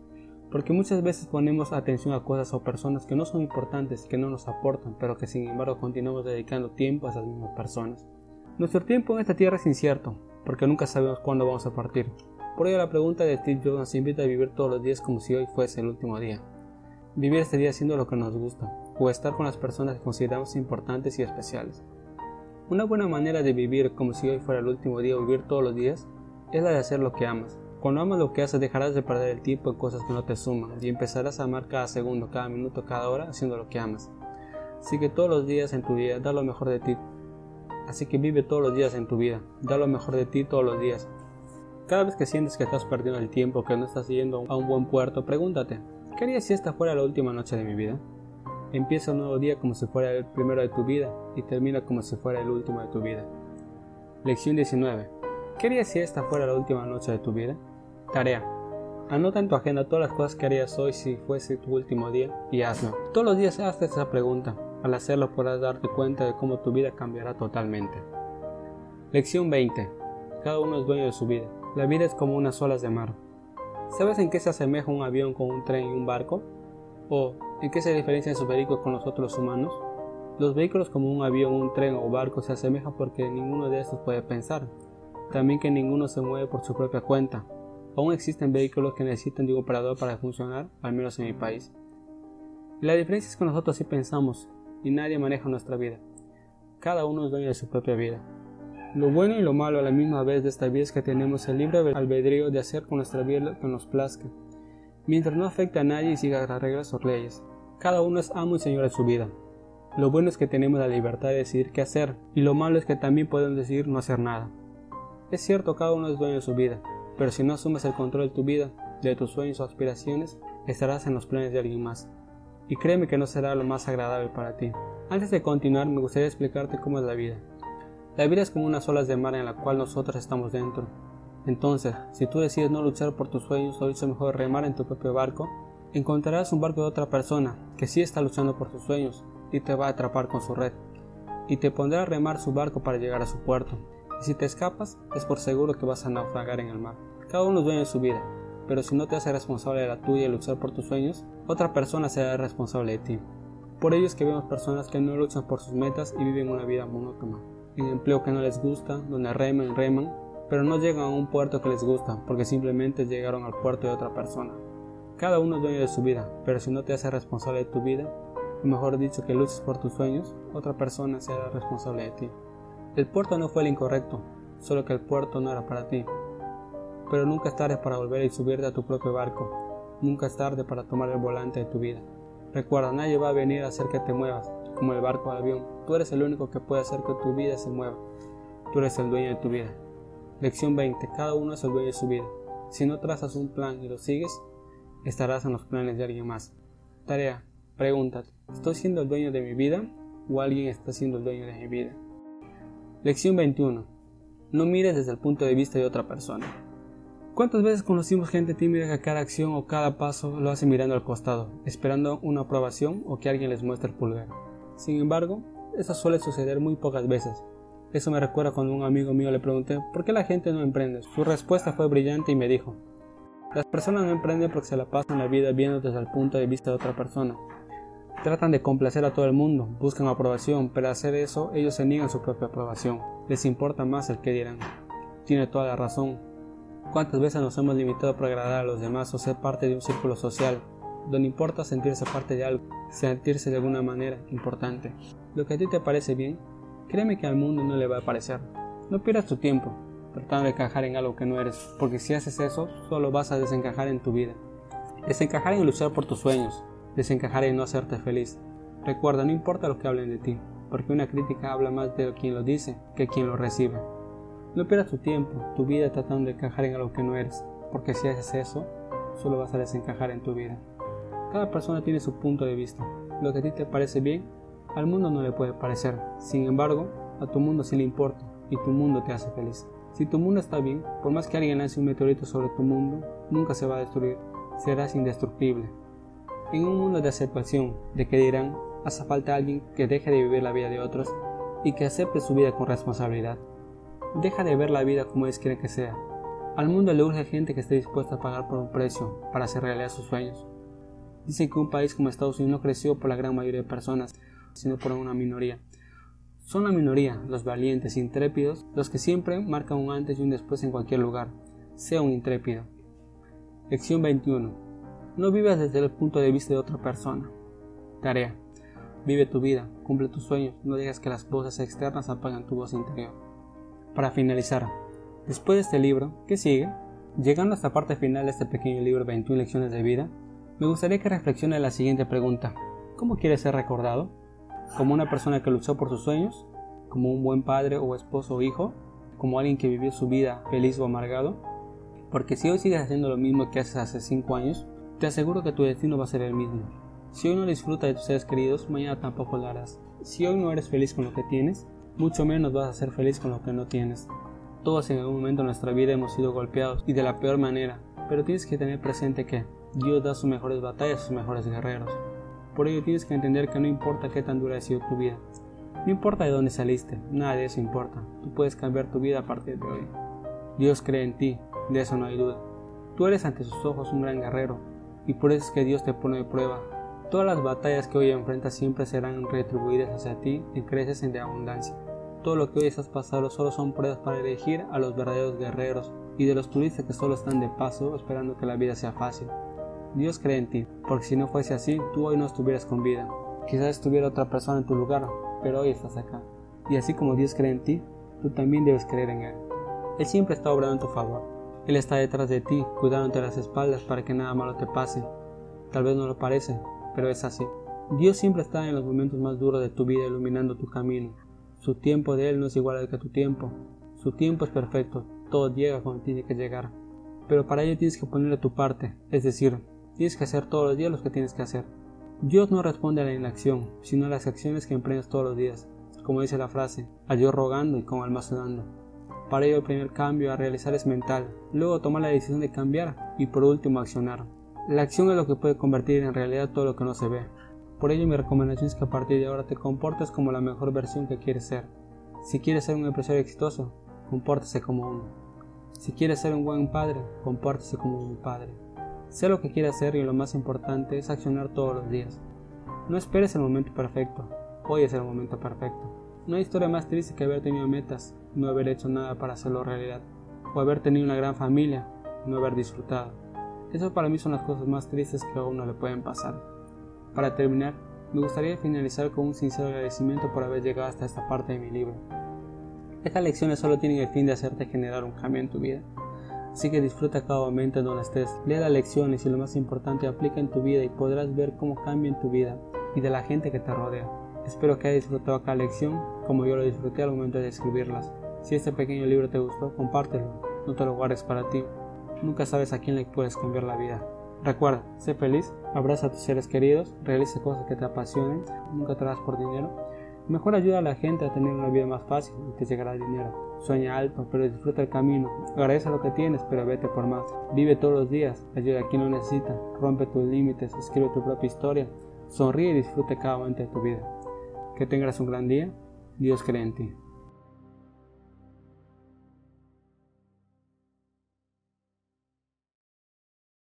Porque muchas veces ponemos atención a cosas o personas que no son importantes, que no nos aportan, pero que sin embargo continuamos dedicando tiempo a esas mismas personas. Nuestro tiempo en esta tierra es incierto, porque nunca sabemos cuándo vamos a partir. Por ello la pregunta de Steve Jobs nos invita a vivir todos los días como si hoy fuese el último día. Vivir este día haciendo lo que nos gusta, o estar con las personas que consideramos importantes y especiales. Una buena manera de vivir como si hoy fuera el último día o vivir todos los días es la de hacer lo que amas, cuando amas lo que haces dejarás de perder el tiempo en cosas que no te suman y empezarás a amar cada segundo, cada minuto, cada hora haciendo lo que amas. Así que todos los días en tu vida da lo mejor de ti. Así que vive todos los días en tu vida, da lo mejor de ti todos los días. Cada vez que sientes que estás perdiendo el tiempo, que no estás yendo a un buen puerto, pregúntate, ¿qué haría si esta fuera la última noche de mi vida? Empieza un nuevo día como si fuera el primero de tu vida y termina como si fuera el último de tu vida. Lección 19. ¿Qué harías si esta fuera la última noche de tu vida? Tarea. Anota en tu agenda todas las cosas que harías hoy si fuese tu último día y hazlo. Todos los días hazte esa pregunta. Al hacerlo podrás darte cuenta de cómo tu vida cambiará totalmente. Lección 20. Cada uno es dueño de su vida. La vida es como unas olas de mar. ¿Sabes en qué se asemeja un avión con un tren y un barco? ¿O en qué se diferencian sus vehículos con los otros humanos? Los vehículos como un avión, un tren o barco se asemejan porque ninguno de estos puede pensar. También que ninguno se mueve por su propia cuenta. Aún existen vehículos que necesitan de un operador para funcionar, al menos en mi país. La diferencia es que nosotros sí pensamos y nadie maneja nuestra vida. Cada uno es dueño de su propia vida. Lo bueno y lo malo a la misma vez de esta vida es que tenemos el libre albedrío de hacer con nuestra vida lo que nos plazca, mientras no afecte a nadie y siga las reglas o leyes. Cada uno es amo y señor de su vida. Lo bueno es que tenemos la libertad de decidir qué hacer, y lo malo es que también podemos decidir no hacer nada. Es cierto, cada uno es dueño de su vida, pero si no asumes el control de tu vida, de tus sueños o aspiraciones, estarás en los planes de alguien más. Y créeme que no será lo más agradable para ti. Antes de continuar, me gustaría explicarte cómo es la vida. La vida es como unas olas de mar en la cual nosotros estamos dentro. Entonces, si tú decides no luchar por tus sueños o dicho mejor remar en tu propio barco, encontrarás un barco de otra persona que sí está luchando por sus sueños y te va a atrapar con su red, y te pondrá a remar su barco para llegar a su puerto. Y si te escapas, es por seguro que vas a naufragar en el mar. Cada uno es dueño de su vida, pero si no te haces responsable de la tuya y luchar por tus sueños, otra persona será responsable de ti. Por ello es que vemos personas que no luchan por sus metas y viven una vida monótona, en empleo que no les gusta, donde reman, reman, pero no llegan a un puerto que les gusta, porque simplemente llegaron al puerto de otra persona. Cada uno es dueño de su vida, pero si no te haces responsable de tu vida, o mejor dicho que luches por tus sueños, otra persona será responsable de ti. El puerto no fue el incorrecto, solo que el puerto no era para ti, pero nunca es tarde para volver y subirte a tu propio barco. Nunca es tarde para tomar el volante de tu vida. Recuerda, nadie va a venir a hacer que te muevas, como el barco el avión. Tú eres el único que puede hacer que tu vida se mueva. Tú eres el dueño de tu vida. Lección 20. Cada uno es el dueño de su vida. Si no trazas un plan y lo sigues, estarás en los planes de alguien más. Tarea. Pregúntate, ¿estoy siendo el dueño de mi vida o alguien está siendo el dueño de mi vida? Lección 21. No mires desde el punto de vista de otra persona. ¿Cuántas veces conocimos gente tímida que cada acción o cada paso lo hace mirando al costado, esperando una aprobación o que alguien les muestre el pulgar? Sin embargo, eso suele suceder muy pocas veces. Eso me recuerda cuando un amigo mío le pregunté ¿por qué la gente no emprende? Su respuesta fue brillante y me dijo Las personas no emprenden porque se la pasan la vida viendo desde el punto de vista de otra persona. Tratan de complacer a todo el mundo, buscan aprobación, pero al hacer eso ellos se niegan su propia aprobación. Les importa más el que dirán. Tiene toda la razón, ¿Cuántas veces nos hemos limitado por agradar a los demás o ser parte de un círculo social, donde importa sentirse parte de algo, sentirse de alguna manera importante? Lo que a ti te parece bien, créeme que al mundo no le va a parecer. No pierdas tu tiempo tratando de encajar en algo que no eres, porque si haces eso, solo vas a desencajar en tu vida. Desencajar en luchar por tus sueños, desencajar en no hacerte feliz. Recuerda, no importa lo que hablen de ti, porque una crítica habla más de quien lo dice que quien lo recibe. No pierdas tu tiempo, tu vida tratando de encajar en algo que no eres, porque si haces eso, solo vas a desencajar en tu vida. Cada persona tiene su punto de vista. Lo que a ti te parece bien, al mundo no le puede parecer. Sin embargo, a tu mundo sí le importa y tu mundo te hace feliz. Si tu mundo está bien, por más que alguien lance un meteorito sobre tu mundo, nunca se va a destruir. Serás indestructible. En un mundo de aceptación, de que dirán, hace falta alguien que deje de vivir la vida de otros y que acepte su vida con responsabilidad. Deja de ver la vida como ellos quieren que sea. Al mundo le urge gente que esté dispuesta a pagar por un precio para hacer realidad sus sueños. Dicen que un país como Estados Unidos no creció por la gran mayoría de personas, sino por una minoría. Son la minoría, los valientes, intrépidos, los que siempre marcan un antes y un después en cualquier lugar. Sea un intrépido. Lección 21. No vivas desde el punto de vista de otra persona. Tarea. Vive tu vida, cumple tus sueños, no dejes que las voces externas apaguen tu voz interior. Para finalizar, después de este libro, ¿qué sigue? Llegando a esta parte final de este pequeño libro 21 lecciones de vida, me gustaría que reflexione la siguiente pregunta. ¿Cómo quieres ser recordado? ¿Como una persona que luchó por sus sueños? ¿Como un buen padre o esposo o hijo? ¿Como alguien que vivió su vida feliz o amargado? Porque si hoy sigues haciendo lo mismo que haces hace 5 años, te aseguro que tu destino va a ser el mismo. Si hoy no disfrutas de tus seres queridos, mañana tampoco lo harás. Si hoy no eres feliz con lo que tienes, mucho menos vas a ser feliz con lo que no tienes. Todos en algún momento de nuestra vida hemos sido golpeados y de la peor manera, pero tienes que tener presente que Dios da sus mejores batallas a sus mejores guerreros. Por ello tienes que entender que no importa qué tan dura ha sido tu vida, no importa de dónde saliste, nada de eso importa. Tú puedes cambiar tu vida a partir de hoy. Dios cree en ti, de eso no hay duda. Tú eres ante sus ojos un gran guerrero, y por eso es que Dios te pone de prueba. Todas las batallas que hoy enfrentas siempre serán retribuidas hacia ti y creces en de abundancia. Todo lo que hoy estás pasando solo son pruebas para elegir a los verdaderos guerreros y de los turistas que solo están de paso esperando que la vida sea fácil. Dios cree en ti, porque si no fuese así, tú hoy no estuvieras con vida. Quizás estuviera otra persona en tu lugar, pero hoy estás acá. Y así como Dios cree en ti, tú también debes creer en Él. Él siempre está obrando en tu favor. Él está detrás de ti, cuidándote las espaldas para que nada malo te pase. Tal vez no lo parece, pero es así. Dios siempre está en los momentos más duros de tu vida iluminando tu camino. Su tiempo de Él no es igual al que tu tiempo. Su tiempo es perfecto, todo llega cuando tiene que llegar. Pero para ello tienes que ponerle tu parte, es decir, tienes que hacer todos los días lo que tienes que hacer. Dios no responde a la inacción, sino a las acciones que emprendes todos los días, como dice la frase, a Dios rogando y con alma sudando. Para ello el primer cambio a realizar es mental, luego tomar la decisión de cambiar y por último accionar. La acción es lo que puede convertir en realidad todo lo que no se ve. Por ello mi recomendación es que a partir de ahora te comportes como la mejor versión que quieres ser. Si quieres ser un empresario exitoso, compórtese como uno. Si quieres ser un buen padre, compórtese como un padre. Sé lo que quieres hacer y lo más importante es accionar todos los días. No esperes el momento perfecto, hoy es el momento perfecto. No hay historia más triste que haber tenido metas no haber hecho nada para hacerlo realidad, o haber tenido una gran familia no haber disfrutado. Eso para mí son las cosas más tristes que a uno le pueden pasar. Para terminar, me gustaría finalizar con un sincero agradecimiento por haber llegado hasta esta parte de mi libro. Estas lecciones solo tienen el fin de hacerte generar un cambio en tu vida Así que disfruta cada momento en donde estés, lee las lecciones y lo más importante, aplica en tu vida y podrás ver cómo cambia en tu vida y de la gente que te rodea. Espero que hayas disfrutado cada lección como yo lo disfruté al momento de escribirlas. Si este pequeño libro te gustó, compártelo, no te lo guardes para ti. Nunca sabes a quién le puedes cambiar la vida. Recuerda, sé feliz, abraza a tus seres queridos, realiza cosas que te apasionen, nunca das por dinero. Mejor ayuda a la gente a tener una vida más fácil y te llegará el dinero. Sueña alto, pero disfruta el camino. Agradece lo que tienes, pero vete por más. Vive todos los días, ayuda a quien lo necesita. Rompe tus límites, escribe tu propia historia. Sonríe y disfrute cada momento de tu vida. Que tengas un gran día. Dios cree en ti.